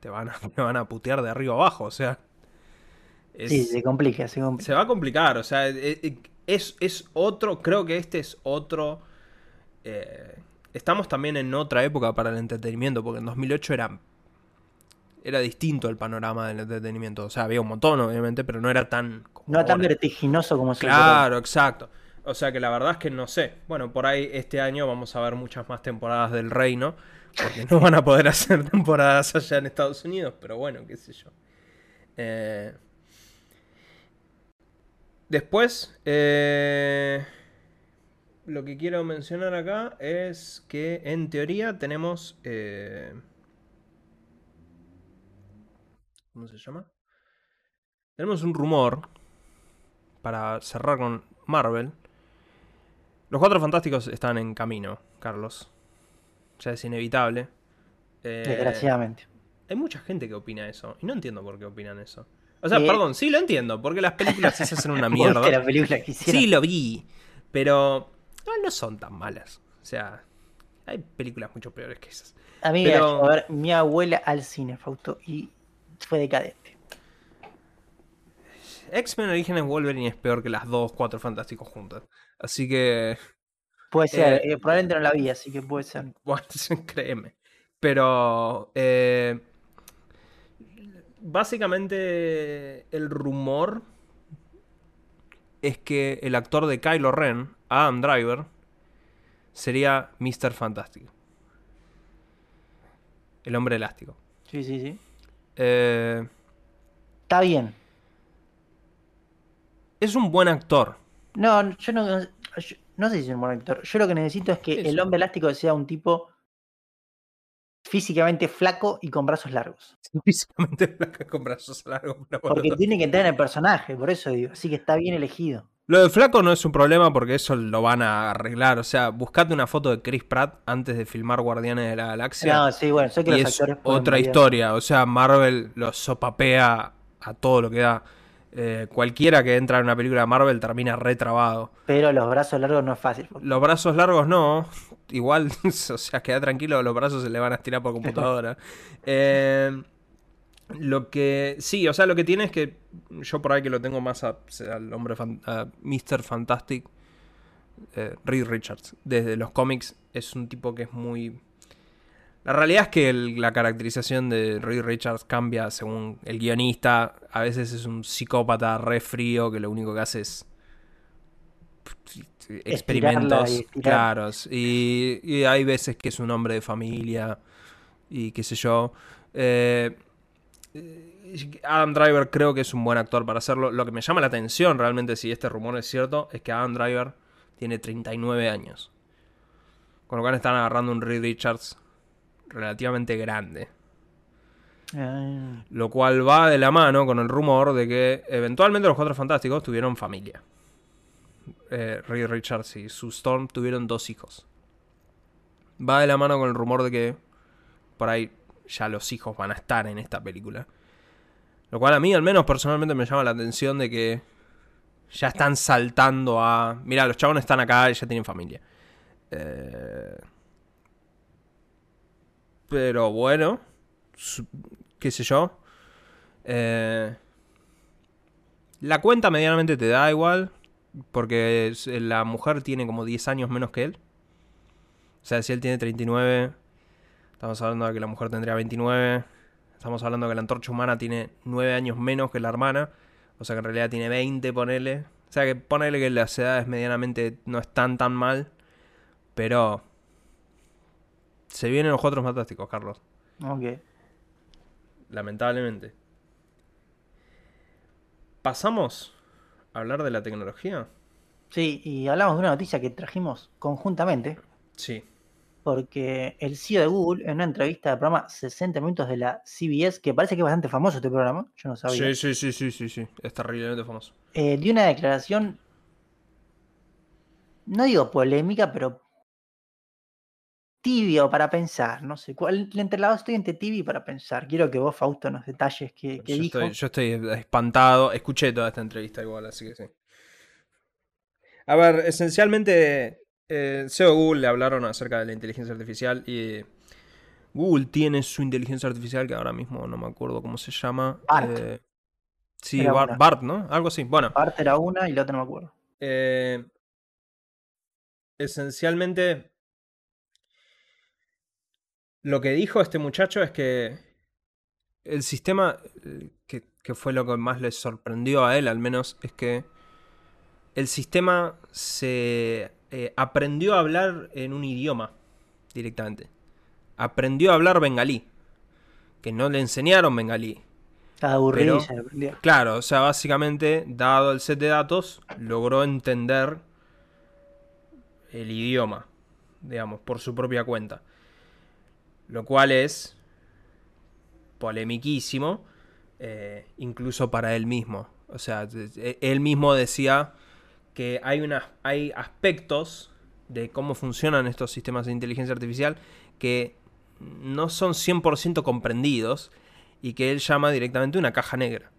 Te van a, te van a putear de arriba abajo, o sea... es- Sí, se complica, se complica. se va a complicar, o sea, e- e- es, es otro, creo que este es otro... eh, estamos también en otra época para el entretenimiento, porque en 2008 era, era distinto el panorama del entretenimiento. O sea, había un montón, obviamente, pero no era tan... No tan ahora. vertiginoso como se Claro, exacto. O sea que la verdad es que no sé. Bueno, por ahí este año vamos a ver muchas más temporadas del Reino, porque no van a poder hacer temporadas allá en Estados Unidos, pero bueno, qué sé yo. Eh, Después, eh, lo que quiero mencionar acá es que en teoría tenemos... eh, ¿Cómo se llama? Tenemos un rumor para cerrar con Marvel. Los Cuatro Fantásticos están en camino, Carlos. Ya es inevitable. Eh, Desgraciadamente. hay mucha gente que opina eso. Y no entiendo por qué opinan eso. O sea, Eh, perdón, sí lo entiendo. Porque las películas sí se hacen una ¿Viste la mierda. película que? Sí lo vi. Pero no, no son tan malas. O sea, hay películas mucho peores que esas. A mí pero- me ver mi abuela al cine, Fausto, y fue decadente. X-Men Orígenes Wolverine es peor que las dos Cuatro Fantásticos juntas. Así que... Puede ser, Eh, eh, probablemente no la vi, así que puede ser. Bueno, créeme. Pero eh, básicamente el rumor es que el actor de Kylo Ren, Adam Driver, sería Mr. Fantástico. El hombre elástico. Sí, sí, sí. Eh, Está bien. es un buen actor. No, yo no, yo- no sé si es un buen actor. Yo lo que necesito es que el hombre elástico sea un tipo físicamente flaco y con brazos largos. Físicamente flaca con brazos largos. Porque tiene que entrar en el personaje, por eso digo. Así que está bien elegido. Lo de Flaco no es un problema porque eso lo van a arreglar. O sea, buscate una foto de Chris Pratt antes de filmar Guardianes de la Galaxia. No, sí, bueno, sé que los es actores otra historia. O sea, Marvel lo sopapea a todo lo que da. Eh, cualquiera que entra en una película de Marvel termina retrabado. Pero los brazos largos no es fácil. Los brazos largos no. Igual, o sea, queda tranquilo, los brazos se le van a estirar por computadora. Eh, lo que. Sí, o sea, lo que tiene es que. Yo por ahí que lo tengo más a- al hombre. fan- a Mr. Fantastic. eh, Reed Richards. Desde los cómics es un tipo que es muy. La realidad es que el- la caracterización de Reed Richards cambia según el guionista. A veces es un psicópata re frío que lo único que hace es experimentos y claros. Y, y hay veces que es un hombre de familia y qué sé yo. Eh, Adam Driver creo que es un buen actor para hacerlo. Lo que me llama la atención realmente, si este rumor es cierto, es que Adam Driver tiene 39 años. Con lo cual están agarrando un Reed Richards relativamente grande. Ah, Lo cual va de la mano con el rumor de que eventualmente los Cuatro Fantásticos tuvieron familia. Eh, Reed Richards y Sue Storm tuvieron dos hijos. Va de la mano con el rumor de que por ahí ya los hijos van a estar en esta película. Lo cual a mí al menos personalmente me llama la atención de que ya están saltando a... Mira, los chabones están acá y ya tienen familia. Eh, Pero bueno, qué sé yo. Eh, la cuenta medianamente te da igual, porque la mujer tiene como 10 años menos que él. O sea, si él tiene 39, estamos hablando de que la mujer tendría 29. Estamos hablando de que la antorcha humana tiene 9 años menos que la hermana. O sea que en realidad tiene 20, ponele. O sea que ponele que las edades medianamente no están tan mal. Pero... Se vienen los cuatro fantásticos, Carlos. ok. Lamentablemente. Pasamos a hablar de la tecnología. Sí, y hablamos de una noticia que trajimos conjuntamente, Sí. Porque el CEO de Google, en una entrevista del programa 60 Minutos de la CBS, que parece que es bastante famoso este programa, yo no sabía, Sí, sí, sí, sí, sí, sí. Es terriblemente famoso. eh, dio una declaración, no digo polémica, pero tibio para pensar, no sé, cuál, entre la dos estoy entre tibio y para pensar. Quiero que vos, Fausto, nos detalles qué, qué Yo dijo. estoy, yo estoy espantado. Escuché toda esta entrevista igual, así que sí. A ver, esencialmente, eh, CEO de Google le hablaron acerca de la inteligencia artificial y Google tiene su inteligencia artificial que ahora mismo no me acuerdo cómo se llama. Bart. Eh, sí, Bart. Bart, ¿no? Algo así. Bueno, Parte era una y la otra no me acuerdo. Eh, esencialmente, lo que dijo este muchacho es que el sistema, eh, que, que fue lo que más le sorprendió a él al menos, es que el sistema se eh, aprendió a hablar en un idioma directamente. Aprendió a hablar bengalí, que no le enseñaron bengalí. Estaba aburrido Pero- aprendió. Claro, o sea, básicamente, dado el set de datos, logró entender el idioma, digamos, por su propia cuenta. Lo cual es polemiquísimo, eh, incluso para él mismo. O sea, de- él mismo decía que hay, unas, hay aspectos de cómo funcionan estos sistemas de inteligencia artificial que no son 100% comprendidos y que él llama directamente una caja negra.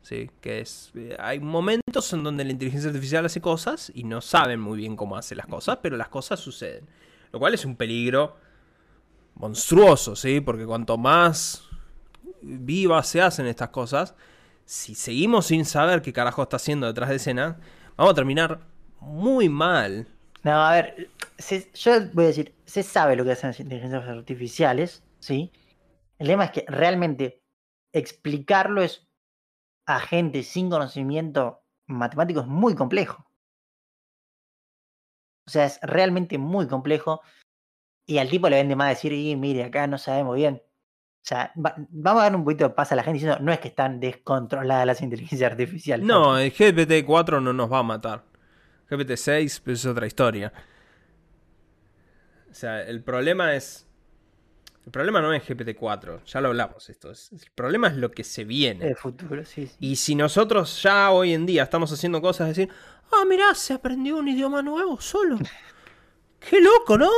¿sí? Que es, eh, hay momentos en donde la inteligencia artificial hace cosas y no saben muy bien cómo hace las cosas, pero las cosas suceden. Lo cual es un peligro monstruoso, ¿sí? Porque cuanto más vivas se hacen estas cosas, si seguimos sin saber qué carajo está haciendo detrás de escena, vamos a terminar muy mal. No, a ver, se- yo voy a decir, se sabe lo que hacen las inteligencias artificiales, ¿sí? El tema es que realmente explicarlo es a gente sin conocimiento matemático es muy complejo. O sea, es realmente muy complejo. Y al tipo le vende más decir, y mire, acá no sabemos bien. O sea, va- vamos a dar un poquito de paz a la gente diciendo, no es que están descontroladas las inteligencias artificiales. No, el GPT-4 no nos va a matar. GPT-6 pues, es otra historia. O sea, el problema es... El problema no es GPT-4, ya lo hablamos esto. El problema es lo que se viene. El futuro, sí, sí. Y si nosotros ya hoy en día estamos haciendo cosas, decir, ah, mirá, se aprendió un idioma nuevo solo. Qué loco, ¿no?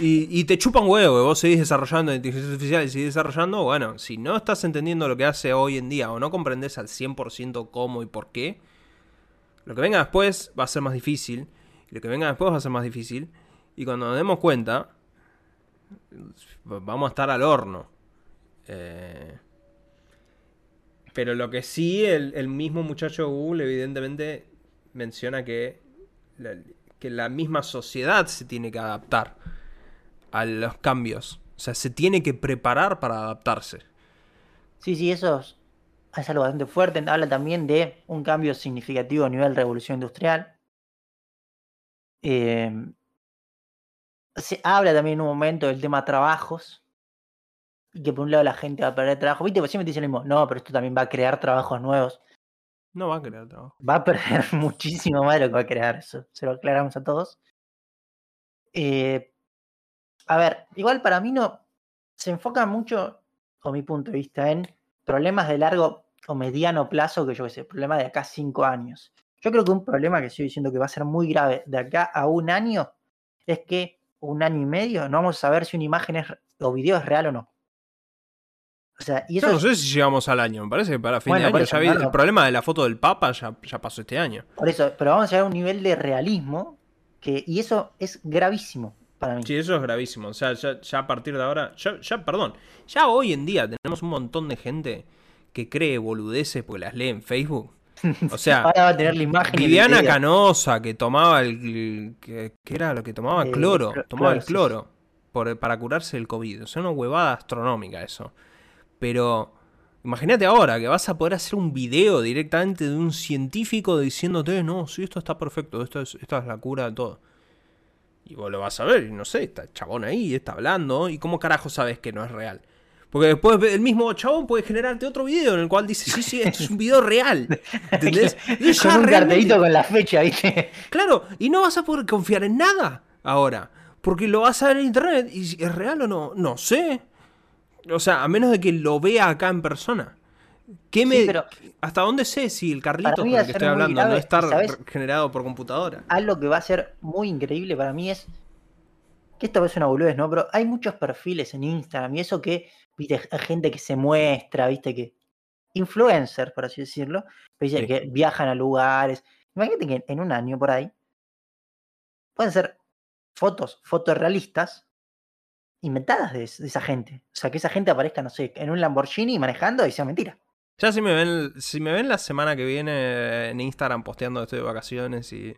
Y, te chupan huevo, vos seguís desarrollando inteligencia artificial y seguís desarrollando. Bueno, si no estás entendiendo lo que hace hoy en día o no comprendes al 100% cómo y por qué, lo que venga después va a ser más difícil. Y lo que venga después va a ser más difícil. Y cuando nos demos cuenta, vamos a estar al horno. Eh, pero lo que sí, el, mismo muchacho Google evidentemente menciona que que la misma sociedad se tiene que adaptar a los cambios. O sea, se tiene que preparar para adaptarse. Sí, sí, eso es, algo bastante fuerte. Habla también de un cambio significativo a nivel revolución industrial. Eh, se habla también en un momento del tema trabajos. Y que por un lado la gente va a perder trabajo. Viste, pues siempre dice lo mismo. No, pero esto también va a crear trabajos nuevos. No va a crear trabajo. Va a perder muchísimo más de lo que va a crear eso. Se lo aclaramos a todos. Eh, a ver, igual para mí no se enfoca mucho, con mi punto de vista, en problemas de largo o mediano plazo, que yo qué sé, problemas de acá cinco años. Yo creo que un problema que estoy diciendo que va a ser muy grave de acá a un año es que un año y medio no vamos a saber si una imagen es, o video es real o no. O sea, y eso Yo no sé si llegamos al año, me parece que para fin de año ya el problema de la foto del Papa ya, ya pasó este año. Por eso, pero vamos a llegar a un nivel de realismo que, y eso es gravísimo. Sí, eso es gravísimo. O sea, ya, a partir de ahora, ya, ya, perdón, ya hoy en día tenemos un montón de gente que cree boludeces porque las lee en Facebook. O sea, ahora va a tener la imagen. Viviana Canosa que tomaba el. que, era lo que tomaba? Eh, cloro. tomaba el cloro para curarse el COVID. O sea, una huevada astronómica eso. Pero. Imagínate ahora que vas a poder hacer un video directamente de un científico diciéndote, no, sí, esto está perfecto, esto es, esto es la cura de todo. Y vos lo vas a ver, y no sé, está el chabón ahí, está hablando, y cómo carajo sabes que no es real. Porque después el mismo chabón puede generarte otro video en el cual dice, sí, sí, es un video real. ¿Entendés? con un cartelito con la fecha, ¿viste? Claro, y no vas a poder confiar en nada ahora. Porque lo vas a ver en internet y es real o no, no sé. O sea, a menos de que lo vea acá en persona. ¿Qué me, ¿Hasta dónde sé si el Carlito con el que estoy hablando no está generado por computadora? Algo que va a ser muy increíble para mí es que esta vez es una boludez, ¿no? Pero hay muchos perfiles en Instagram y eso que, viste, hay gente que se muestra, viste, que influencers, por así decirlo, que viajan a lugares. Imagínate que en un año por ahí pueden ser fotos, fotos realistas inventadas de, esa gente. O sea, que esa gente aparezca, no sé, en un Lamborghini manejando y sea mentira. Ya si me ven, si me ven la semana que viene en Instagram posteando estoy de vacaciones y,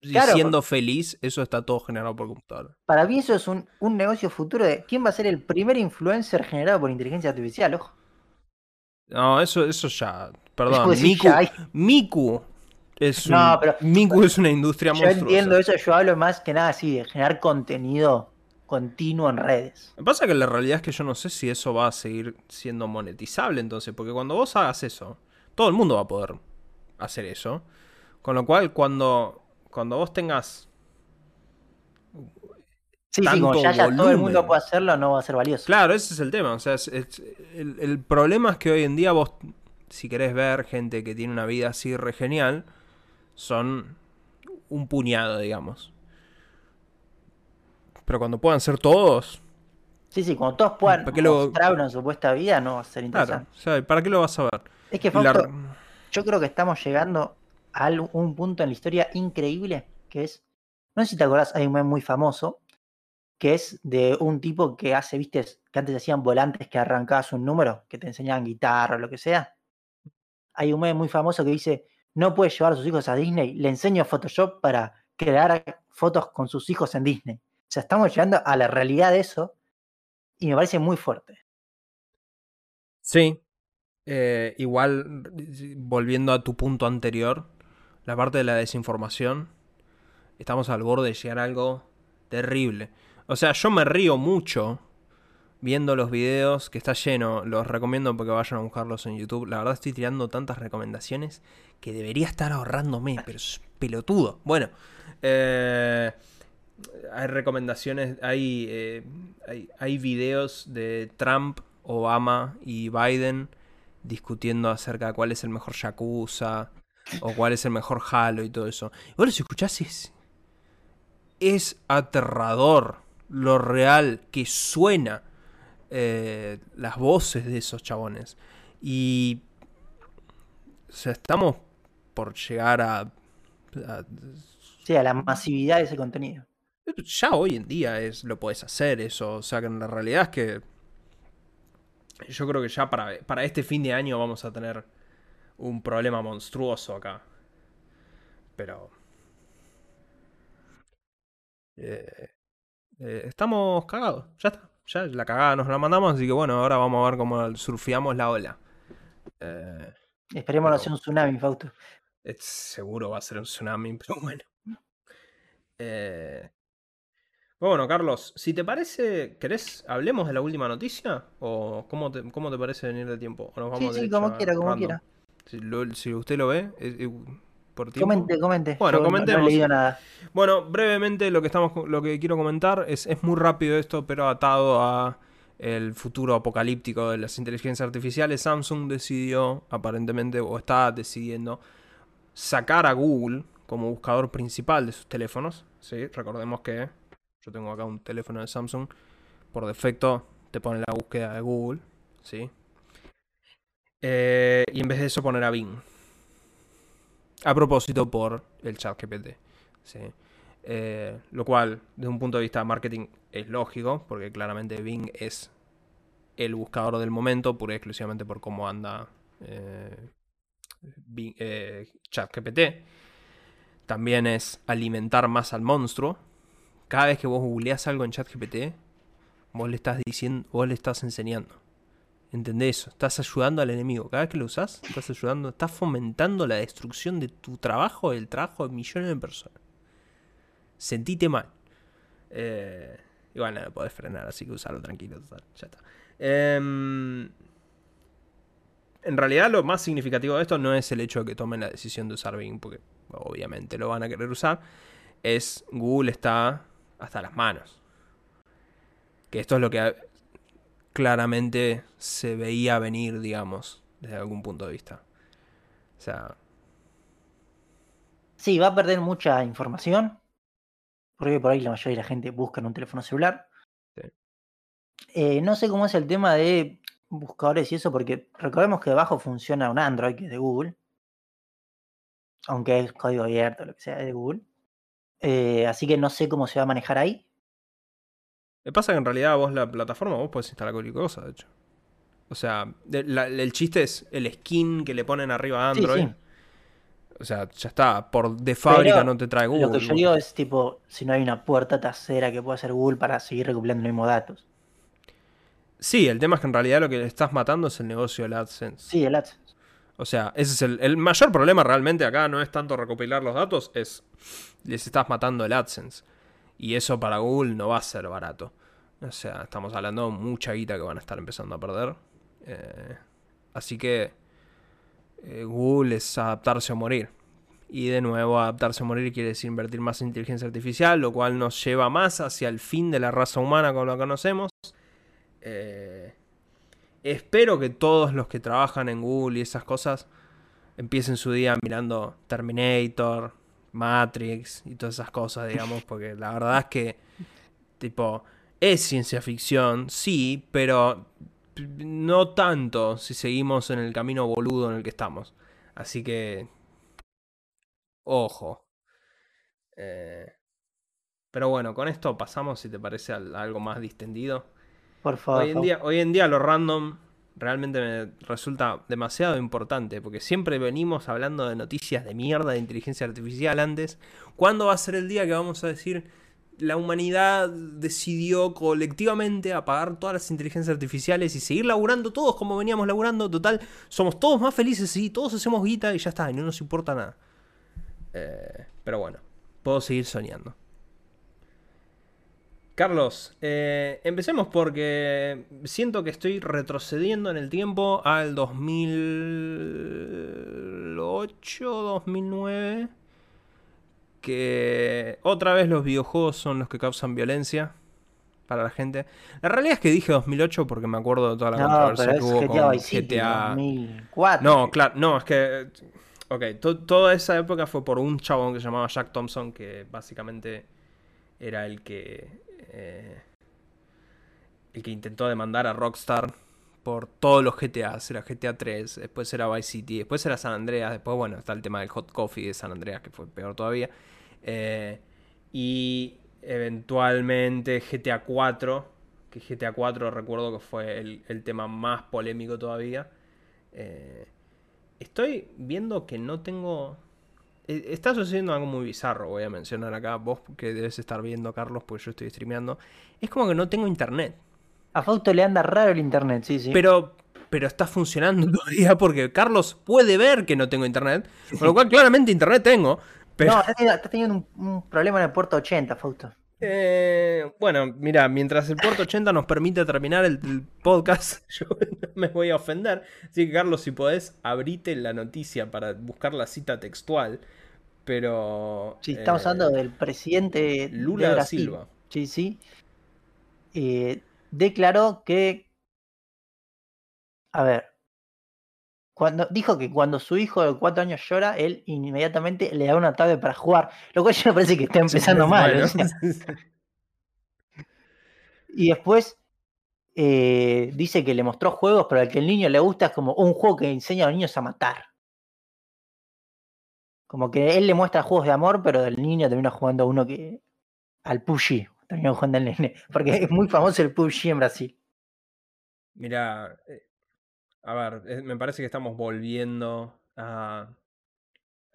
siendo feliz, eso está todo generado por computadora. Para mí eso es un, negocio futuro de quién va a ser el primer influencer generado por inteligencia artificial, ojo. No, eso, eso ya. Perdón, Miku, Miku es Miku es una industria yo monstruosa. Yo entiendo eso, yo hablo más que nada así de generar contenido continuo en redes. Me pasa que la realidad es que yo no sé si eso va a seguir siendo monetizable entonces, porque cuando vos hagas eso, todo el mundo va a poder hacer eso. Con lo cual, cuando, cuando vos tengas... Sí, sí, como ya, todo el mundo puede hacerlo, no va a ser valioso. Claro, ese es el tema. O sea, el, problema es que hoy en día vos, si querés ver gente que tiene una vida así re genial, son un puñado, digamos. Pero cuando puedan ser todos. Sí, sí, cuando todos puedan mostrar una supuesta vida, no va a ser interesante. Claro, ¿para qué lo vas a ver? Es que yo creo que estamos llegando a un punto en la historia increíble que es. No sé si te acordás, hay un meme muy famoso que es de un tipo que hace, viste, que antes hacían volantes que arrancabas un número, que te enseñaban guitarra o lo que sea. Hay un meme muy famoso que dice: No puedes llevar a sus hijos a Disney, le enseño Photoshop para crear fotos con sus hijos en Disney. O sea, estamos llegando a la realidad de eso y me parece muy fuerte. Sí. Eh, igual, volviendo a tu punto anterior, la parte de la desinformación, estamos al borde de llegar a algo terrible. O sea, yo me río mucho viendo los videos que está lleno. Los recomiendo porque vayan a buscarlos en YouTube. La verdad estoy tirando tantas recomendaciones que debería estar ahorrándome, pero es pelotudo. Bueno, eh, hay recomendaciones, hay, eh, hay, hay videos de Trump, Obama y Biden discutiendo acerca de cuál es el mejor Yakuza o cuál es el mejor Halo y todo eso. Y bueno, si escuchás es, aterrador lo real que suena eh, las voces de esos chabones. Y estamos por llegar a, a la masividad de ese contenido. Ya hoy en día es lo puedes hacer eso. O sea que en la realidad es que yo creo que ya para, para este fin de año vamos a tener un problema monstruoso acá. Pero... eh, eh, estamos cagados. Ya está. Ya la cagada nos la mandamos. Así que bueno, ahora vamos a ver cómo surfeamos la ola. Eh, Esperemos no sea un tsunami, Fausto. es- seguro va a ser un tsunami, pero bueno. Eh, bueno, Carlos, si te parece, ¿querés hablemos de la última noticia? ¿O cómo te, cómo te parece venir de tiempo? ¿O nos Sí, vamos sí, como quiera, como random? quiera. Si, lo- si usted lo ve, eh, eh, por tiempo. Comente, comente. Bueno, Yo no- No, comentemos. he leído nada. Bueno, brevemente lo que estamos lo que quiero comentar es, es muy rápido esto, pero atado a el futuro apocalíptico de las inteligencias artificiales, Samsung decidió, aparentemente, o está decidiendo, sacar a Google como buscador principal de sus teléfonos. ¿sí? Recordemos que yo tengo acá un teléfono de Samsung, por defecto te pone la búsqueda de Google, ¿sí? Eh, y en vez de eso poner a Bing. A propósito por el chat GPT. ¿sí? Eh, lo cual, desde un punto de vista marketing, es lógico, porque claramente Bing es el buscador del momento, pura y exclusivamente por cómo anda eh, Bing- eh, ChatGPT. También es alimentar más al monstruo. Cada vez que vos googleás algo en ChatGPT, vos le estás diciendo, vos le estás enseñando. ¿Entendés eso? Estás ayudando al enemigo. Cada vez que lo usás, estás ayudando, estás fomentando la destrucción de tu trabajo, del trabajo de millones de personas. Sentite mal. Eh, igual no lo podés frenar, así que usarlo tranquilo. ya está. Em, en realidad lo más significativo de esto no es el hecho de que tomen la decisión de usar Bing, porque obviamente lo van a querer usar. Es Google está hasta las manos. Que esto es lo que claramente se veía venir, digamos, desde algún punto de vista. O sea, Sí, va a perder mucha información. Porque por ahí la mayoría de la gente busca en un teléfono celular. Sí. Eh, no sé cómo es el tema de buscadores y eso, porque recordemos que debajo funciona un Android que es de Google. Aunque es código abierto, lo que sea, es de Google. Eh, así que no sé cómo se va a manejar ahí. Me pasa que en realidad vos la plataforma vos podés instalar cualquier cosa, de hecho. O sea, la- el chiste es el skin que le ponen arriba a Sí, Android. sí. O sea, ya está. Por de fábrica Pero no te trae Google. Lo que yo digo es tipo, si no hay una puerta trasera que pueda hacer Google para seguir recopilando los mismos datos. Sí, el tema es que en realidad lo que le estás matando es el negocio del AdSense. Sí, el AdSense. O sea, ese es el, el mayor problema realmente acá, no es tanto recopilar los datos, es les estás matando el AdSense. Y eso para Google no va a ser barato. O sea, estamos hablando de mucha guita que van a estar empezando a perder. Eh, así que eh, Google es adaptarse o morir. Y de nuevo, adaptarse o morir quiere decir invertir más en inteligencia artificial, lo cual nos lleva más hacia el fin de la raza humana como la conocemos. Eh, espero que todos los que trabajan en Google y esas cosas empiecen su día mirando Terminator, Matrix y todas esas cosas, digamos, porque la verdad es que, tipo, es ciencia ficción, sí, pero no tanto si seguimos en el camino boludo en el que estamos. Así que, ojo. Eh, pero bueno, con esto pasamos, si te parece, a algo más distendido. Por favor. Hoy en, día, hoy en día lo random realmente me resulta demasiado importante, porque siempre venimos hablando de noticias de mierda de inteligencia artificial antes. ¿Cuándo va a ser el día que vamos a decir la humanidad decidió colectivamente apagar todas las inteligencias artificiales y seguir laburando todos como veníamos laburando? Total, somos todos más felices, sí, todos hacemos guita y ya está, y no nos importa nada. Eh, pero bueno, puedo seguir soñando. Carlos, eh, empecemos porque siento que estoy retrocediendo en el tiempo al 2008, 2009, que otra vez los videojuegos son los que causan violencia para la gente. La realidad es que dije 2008 porque me acuerdo de toda la No, controversia pero que hubo GTA con City, GTA. 2004. No, claro, no, es que. Ok, to- toda esa época fue por un chabón que se llamaba Jack Thompson, que básicamente era el que. Eh, el que intentó demandar a Rockstar por todos los GTAs. Era GTA 3, después era Vice City, después era San Andreas, después, bueno, está el tema del Hot Coffee de San Andreas, que fue peor todavía. Eh, y eventualmente GTA 4, que GTA 4 recuerdo que fue el, el tema más polémico todavía. Eh, estoy viendo que no tengo... eh, Está sucediendo algo muy bizarro, voy a mencionar acá, vos que debes estar viendo, Carlos, porque yo estoy streameando. Es como que no tengo internet. A Fausto le anda raro el internet, sí, sí. Pero, pero está funcionando todavía porque Carlos puede ver que no tengo internet. Con lo cual, claramente internet tengo. Pero, No, está teniendo, está teniendo un, un problema en el puerto 80, Fausto. Eh, bueno, mira, mientras el puerto 80 nos permite terminar el, el podcast, yo no me voy a ofender. Así que, Carlos, si podés, abrite la noticia para buscar la cita textual. Pero. Sí, estamos eh, hablando del presidente Lula de da Brasil. Silva. Sí, sí. Eh, declaró que. A ver. Cuando, dijo que cuando su hijo de cuatro años llora, él inmediatamente le da una tablet para jugar. Lo cual ya me parece que está empezando mal. O sea. Y después eh, dice que le mostró juegos, pero al que el niño le gusta es como un juego que enseña a los niños a matar. Como que él le muestra juegos de amor, pero el niño termina jugando uno que. al Pushy. Termina jugando al nene. Porque es muy famoso el Pushy en Brasil. Mira, eh, a ver, eh, me parece que estamos volviendo a...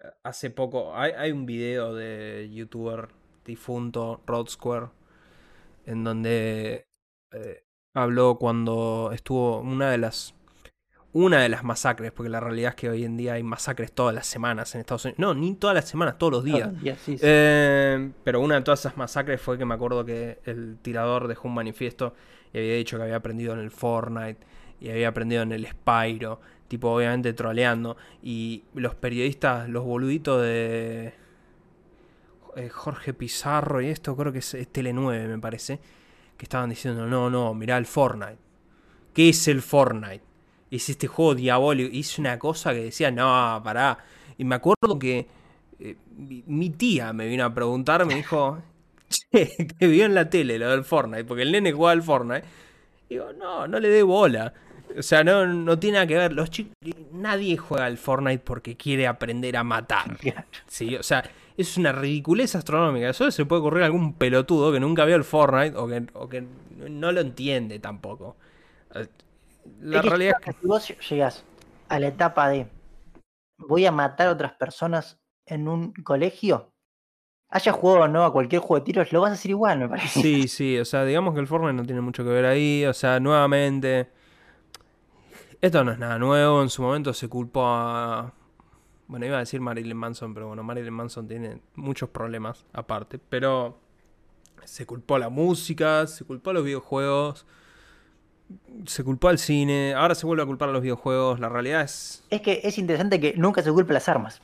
a- Hace poco, hay, hay un video de youtuber difunto, Rod Square, en donde eh, habló cuando estuvo una de las... Una de las masacres, porque la realidad es que hoy en día hay masacres todas las semanas en Estados Unidos. No, ni todas las semanas, todos los días. Sí, sí. Eh, pero una de todas esas masacres fue que me acuerdo que el tirador dejó un manifiesto y había dicho que había aprendido en el Fortnite y había aprendido en el Spyro, tipo obviamente troleando. Y los periodistas, los boluditos de eh, Jorge Pizarro y esto, creo que es, Tele 9 me parece, que estaban diciendo, no, no, mirá el Fortnite. ¿Qué es el Fortnite? Es este juego diabólico. Hice una cosa que decía, no, pará. Y me acuerdo que eh, mi, mi tía me vino a preguntar, me dijo, che, que vio en la tele lo del Fortnite, porque el nene jugaba al Fortnite. Digo, no, no le dé bola. O sea, no, no tiene nada que ver. Los chicos, nadie juega al Fortnite porque quiere aprender a matar. Sí, o sea, es una ridiculez astronómica. Eso se puede ocurrir a algún pelotudo que nunca vio el Fortnite o que, o que no lo entiende tampoco. Eh, La Es que realidad es que si vos llegas a la etapa de voy a matar a otras personas en un colegio, haya jugado o no a cualquier juego de tiros, lo vas a hacer igual, me parece. Sí, sí, o sea, digamos que el Fortnite no tiene mucho que ver ahí, o sea, nuevamente, esto no es nada nuevo, en su momento se culpó a, bueno, iba a decir Marilyn Manson, pero bueno, Marilyn Manson tiene muchos problemas aparte, pero se culpó a la música, se culpó a los videojuegos, se culpó al cine, ahora se vuelve a culpar a los videojuegos, la realidad es... Es que es interesante que nunca se culpe las armas.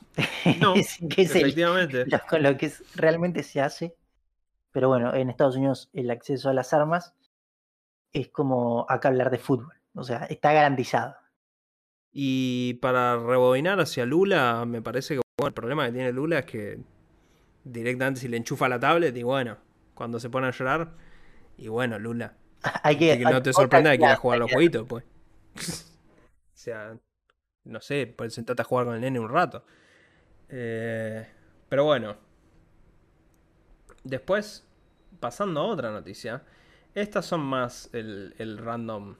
No, Es- que es el- efectivamente. lo, con lo que es- realmente se hace. Pero bueno, en Estados Unidos el acceso a las armas es como acá hablar de fútbol. O sea, está garantizado. Y para rebobinar hacia Lula, me parece que bueno, el problema que tiene Lula es que directamente si le enchufa la tablet y bueno, cuando se pone a llorar, y bueno, Lula, Hay que, no te sorprenda que quieras jugar los que- jueguitos, pues. o sea, no sé, pues sentate a jugar con el nene un rato. Eh, pero bueno. Después, pasando a otra noticia. Estas son más el, el random.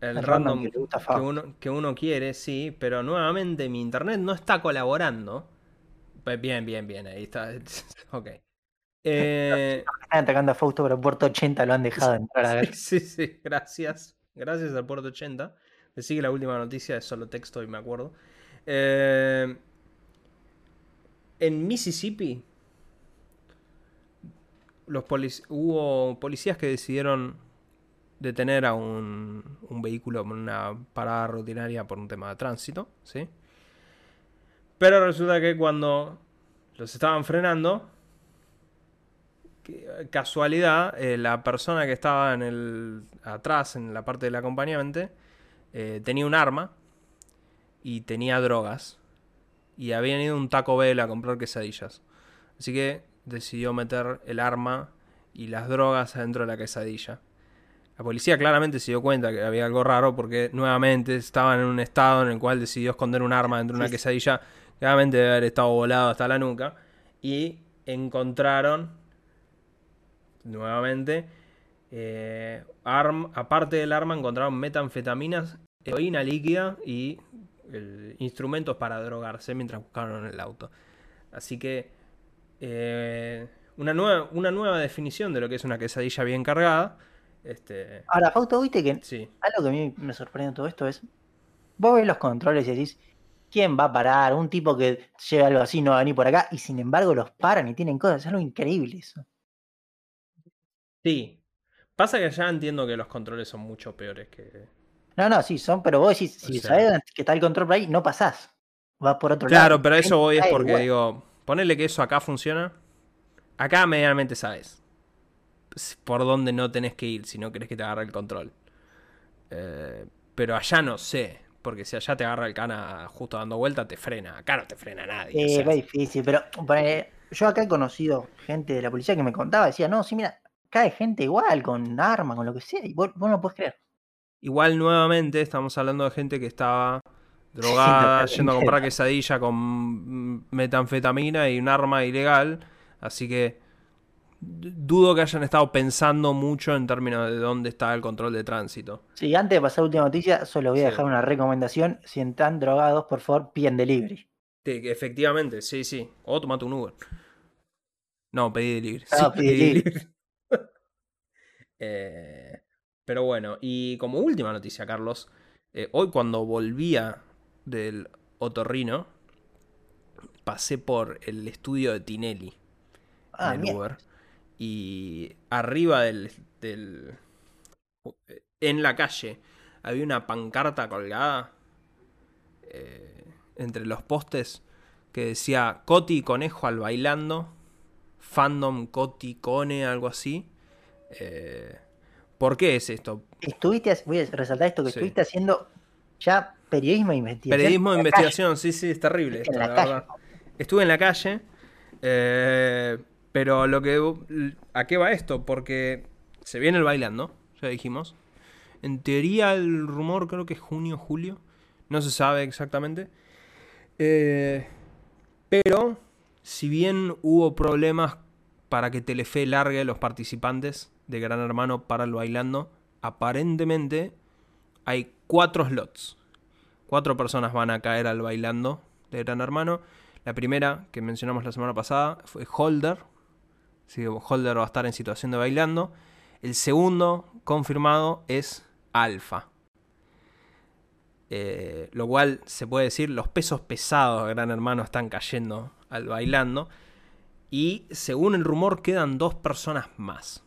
El, El random, random que gusta uno, que uno quiere, sí. Pero nuevamente mi internet no está colaborando. Pues bien, bien, bien. Ahí está. ok. Eh, Están atacando a Fausto por el puerto 80, lo han dejado entrar a ver. Sí, sí, sí, gracias. Gracias al puerto 80. Le sigue la última noticia, es solo texto y me acuerdo. Eh, en Mississippi los polic- hubo policías que decidieron detener a un, vehículo en una parada rutinaria por un tema de tránsito, ¿sí? Pero resulta que cuando los estaban frenando. Casualidad, eh, la persona que estaba en el atrás, en la parte del acompañante, eh, tenía un arma y tenía drogas. Y habían ido a un Taco Bell a comprar quesadillas. Así que decidió meter el arma y las drogas adentro de la quesadilla. La policía claramente se dio cuenta que había algo raro porque nuevamente estaban en un estado en el cual decidió esconder un arma dentro de una quesadilla. Claramente debe haber estado volado hasta la nuca. Y encontraron nuevamente eh, aparte del arma encontraron metanfetaminas, heroína líquida y instrumentos para drogarse mientras buscaron en el auto. Así que eh, una, nueva, una nueva definición de lo que es una quesadilla bien cargada. Este... Ahora, Fausto, viste que algo que a mí me sorprende todo esto es, vos ves los controles y decís, ¿quién va a parar? Un tipo que lleva algo así no va a venir por acá y sin embargo los paran y tienen cosas, es algo increíble eso. Sí. Pasa que ya entiendo que los controles son mucho peores que, no, no, sí, son, pero vos decís, si sabes que está el control por ahí, no pasás. Vas por otro lado. Claro, pero eso voy es porque digo, ponele que eso acá funciona. Acá medianamente sabes por dónde no tenés que ir si no querés que te agarre el control. Eh, pero allá no sé, porque si allá te agarra el cana justo dando vuelta, te frena. Acá no te frena nadie. Sí, es difícil, pero yo acá he conocido gente de la policía que me contaba, decía, no, sí, mira, acá hay gente igual, con armas, con lo que sea, y vos, vos no puedes creer. Igual nuevamente estamos hablando de gente que estaba drogada, yendo a comprar quesadilla con metanfetamina y un arma ilegal. Así que dudo que hayan estado pensando mucho en términos de dónde está el control de tránsito. Sí, antes de pasar a la última noticia, solo voy a dejar una recomendación. Si están drogados, por favor, piden delivery. Sí, efectivamente, sí, sí. O tomate un Uber. No, pedí delivery. No, pedí delivery. eh, pero bueno, y como última noticia, Carlos, eh, hoy cuando volvía del Otorrino, pasé por el estudio de Tinelli ah, en Uber. Y arriba del, En la calle había una pancarta colgada eh, entre los postes que decía Coti Conejo al bailando, fandom Coti Cone, algo así. Eh, ¿Por qué es esto? Estuviste, voy a resaltar esto, que estuviste haciendo ya periodismo de investigación. Periodismo de investigación, sí, sí, es terrible esto, la, verdad. Estuve en la calle, eh, pero lo que... ¿A qué va esto? Porque se viene el bailando, ya dijimos. En teoría el rumor creo que es junio, julio. No se sabe exactamente. Eh, pero, si bien hubo problemas para que Telefe largue los participantes de Gran Hermano para el bailando, aparentemente hay cuatro slots. Cuatro personas van a caer al bailando de Gran Hermano. La primera, que mencionamos la semana pasada, fue Holder. Sí, Holder va a estar en situación de bailando. El segundo confirmado es Alfa. Eh, lo cual se puede decir, los pesos pesados Gran Hermano están cayendo al bailando. Y según el rumor quedan dos personas más.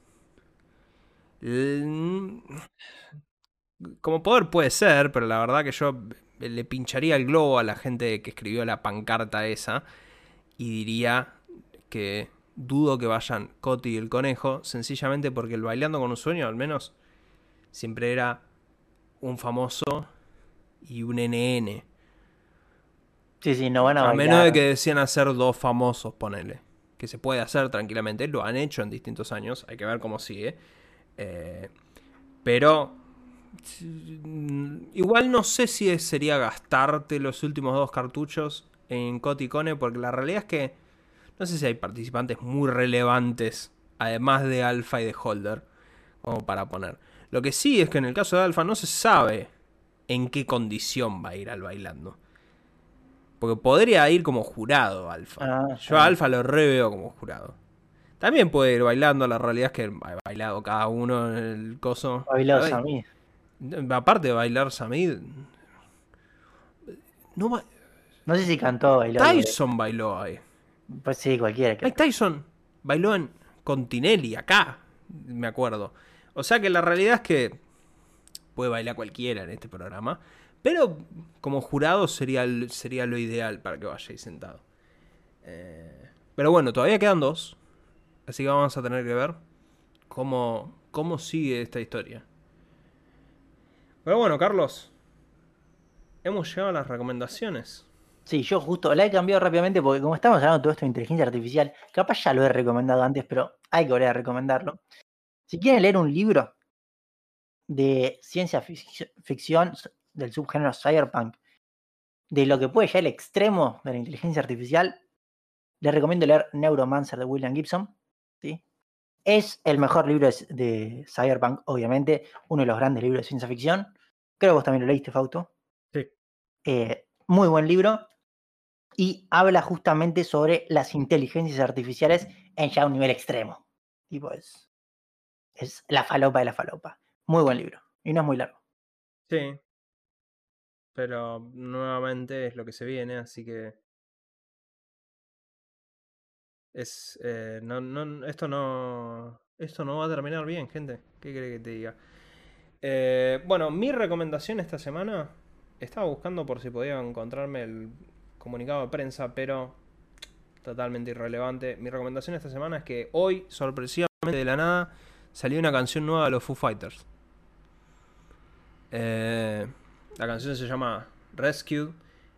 Como poder puede ser, pero la verdad que yo le pincharía el globo a la gente que escribió la pancarta esa y diría que dudo que vayan Coti y el conejo, sencillamente porque el bailando con un sueño al menos siempre era un famoso y un NN. Sí, sí, no van a, a menos de que decían hacer dos famosos, ponele. Que se puede hacer tranquilamente, lo han hecho en distintos años, hay que ver cómo sigue. Eh, pero igual no sé si sería gastarte los últimos dos cartuchos en Coticone, porque la realidad es que no sé si hay participantes muy relevantes, además de Alpha y de Holder, como para poner. Lo que sí es que en el caso de Alpha no se sabe en qué condición va a ir al bailando. Porque podría ir como jurado Alfa. Ah, Yo a Alfa lo reveo como jurado. También puede ir bailando, la realidad es que ha bailado cada uno en el coso. Ha bailado Samid. Aparte de bailar Samid. No, no sé si cantó bailó. Tyson bailó ahí. Pues sí, cualquiera. Mike Tyson bailó en Continelli, acá, me acuerdo. O sea que la realidad es que puede bailar cualquiera en este programa. Pero como jurado sería, sería lo ideal para que vayáis sentado. Eh, pero bueno, todavía quedan dos. Así que vamos a tener que ver cómo, cómo sigue esta historia. Pero bueno, Carlos, hemos llegado a las recomendaciones. Sí, yo justo la he cambiado rápidamente porque como estamos hablando de todo esto de inteligencia artificial, capaz ya lo he recomendado antes, pero hay que volver a recomendarlo. Si quieren leer un libro de ciencia ficción del subgénero cyberpunk, de lo que puede llegar al extremo de la inteligencia artificial, les recomiendo leer Neuromancer de William Gibson. ¿sí? Es el mejor libro de, cyberpunk, obviamente, uno de los grandes libros de ciencia ficción. Creo que vos también lo leíste, Fausto. Sí. Eh, muy buen libro y habla justamente sobre las inteligencias artificiales en ya un nivel extremo. Tipo, es, es la falopa de la falopa. Muy buen libro. Y no es muy largo. Sí. Pero nuevamente es lo que se viene, así que. Es. Eh, no, no, esto no. Esto no va a terminar bien, gente. ¿Qué cree que te diga? Eh, bueno, mi recomendación esta semana. Estaba buscando por si podía encontrarme el comunicado de prensa, pero totalmente irrelevante. Mi recomendación esta semana es que hoy, sorpresivamente de la nada, salió una canción nueva de los Foo Fighters. Eh, la canción se llama Rescue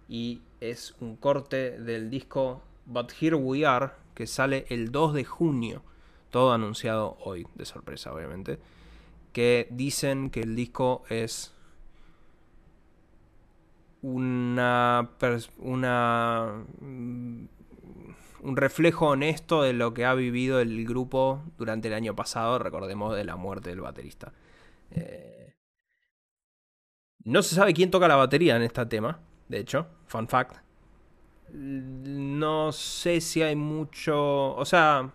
y es un corte del disco But Here We Are que sale el 2 de junio. Todo anunciado hoy, de sorpresa obviamente. Que dicen que el disco es una, una mm, un reflejo honesto de lo que ha vivido el grupo durante el año pasado, recordemos de la muerte del baterista. Eh, no se sabe quién toca la batería en este tema, de hecho, fun fact. No sé si hay mucho, o sea,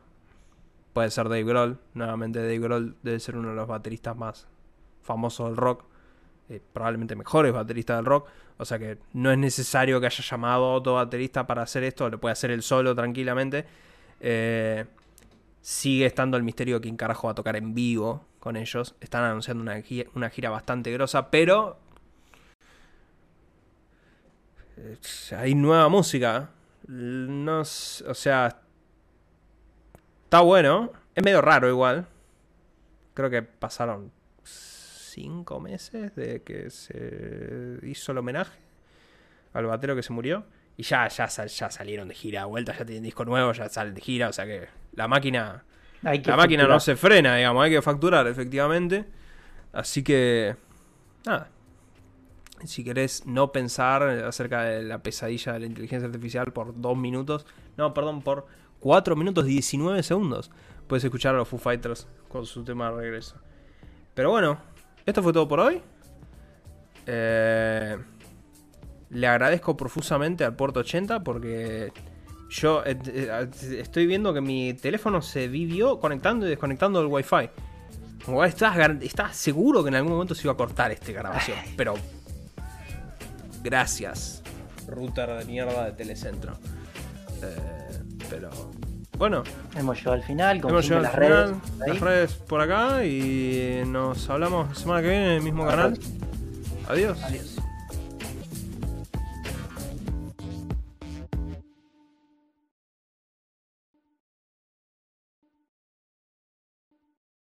puede ser Dave Grohl, nuevamente Dave Grohl debe ser uno de los bateristas más famosos del rock. Eh, probablemente mejores bateristas del rock. O sea que no es necesario que haya llamado a otro baterista para hacer esto, lo puede hacer él solo tranquilamente. Eh, sigue estando el misterio de quién carajo va a tocar en vivo con ellos. Están anunciando una gira, bastante grosa, pero eh, hay nueva música. No, o sea, está bueno. Es medio raro igual. Creo que pasaron cinco meses de que se hizo el homenaje al batero que se murió. Y ya, ya, ya salieron de gira, vuelta, ya tienen disco nuevo, ya salen de gira, o sea que la máquina. la máquina no se frena, digamos, hay que facturar, efectivamente. Así que. Nada. Si querés no pensar acerca de la pesadilla de la inteligencia artificial por dos minutos. No, perdón, por 4 minutos 19 segundos. Puedes escuchar a los Foo Fighters con su tema de regreso. Pero bueno, esto fue todo por hoy. Eh, le agradezco profusamente al puerto 80 porque yo eh, eh, estoy viendo que mi teléfono se vivió conectando y desconectando el wifi. estás, estás seguro que en algún momento se iba a cortar esta grabación. Pero gracias, router de mierda de Telecentro. pero bueno. Hemos llegado al final, hemos las redes. Las redes por acá y nos hablamos la semana que viene en el mismo canal. Adiós. Adiós.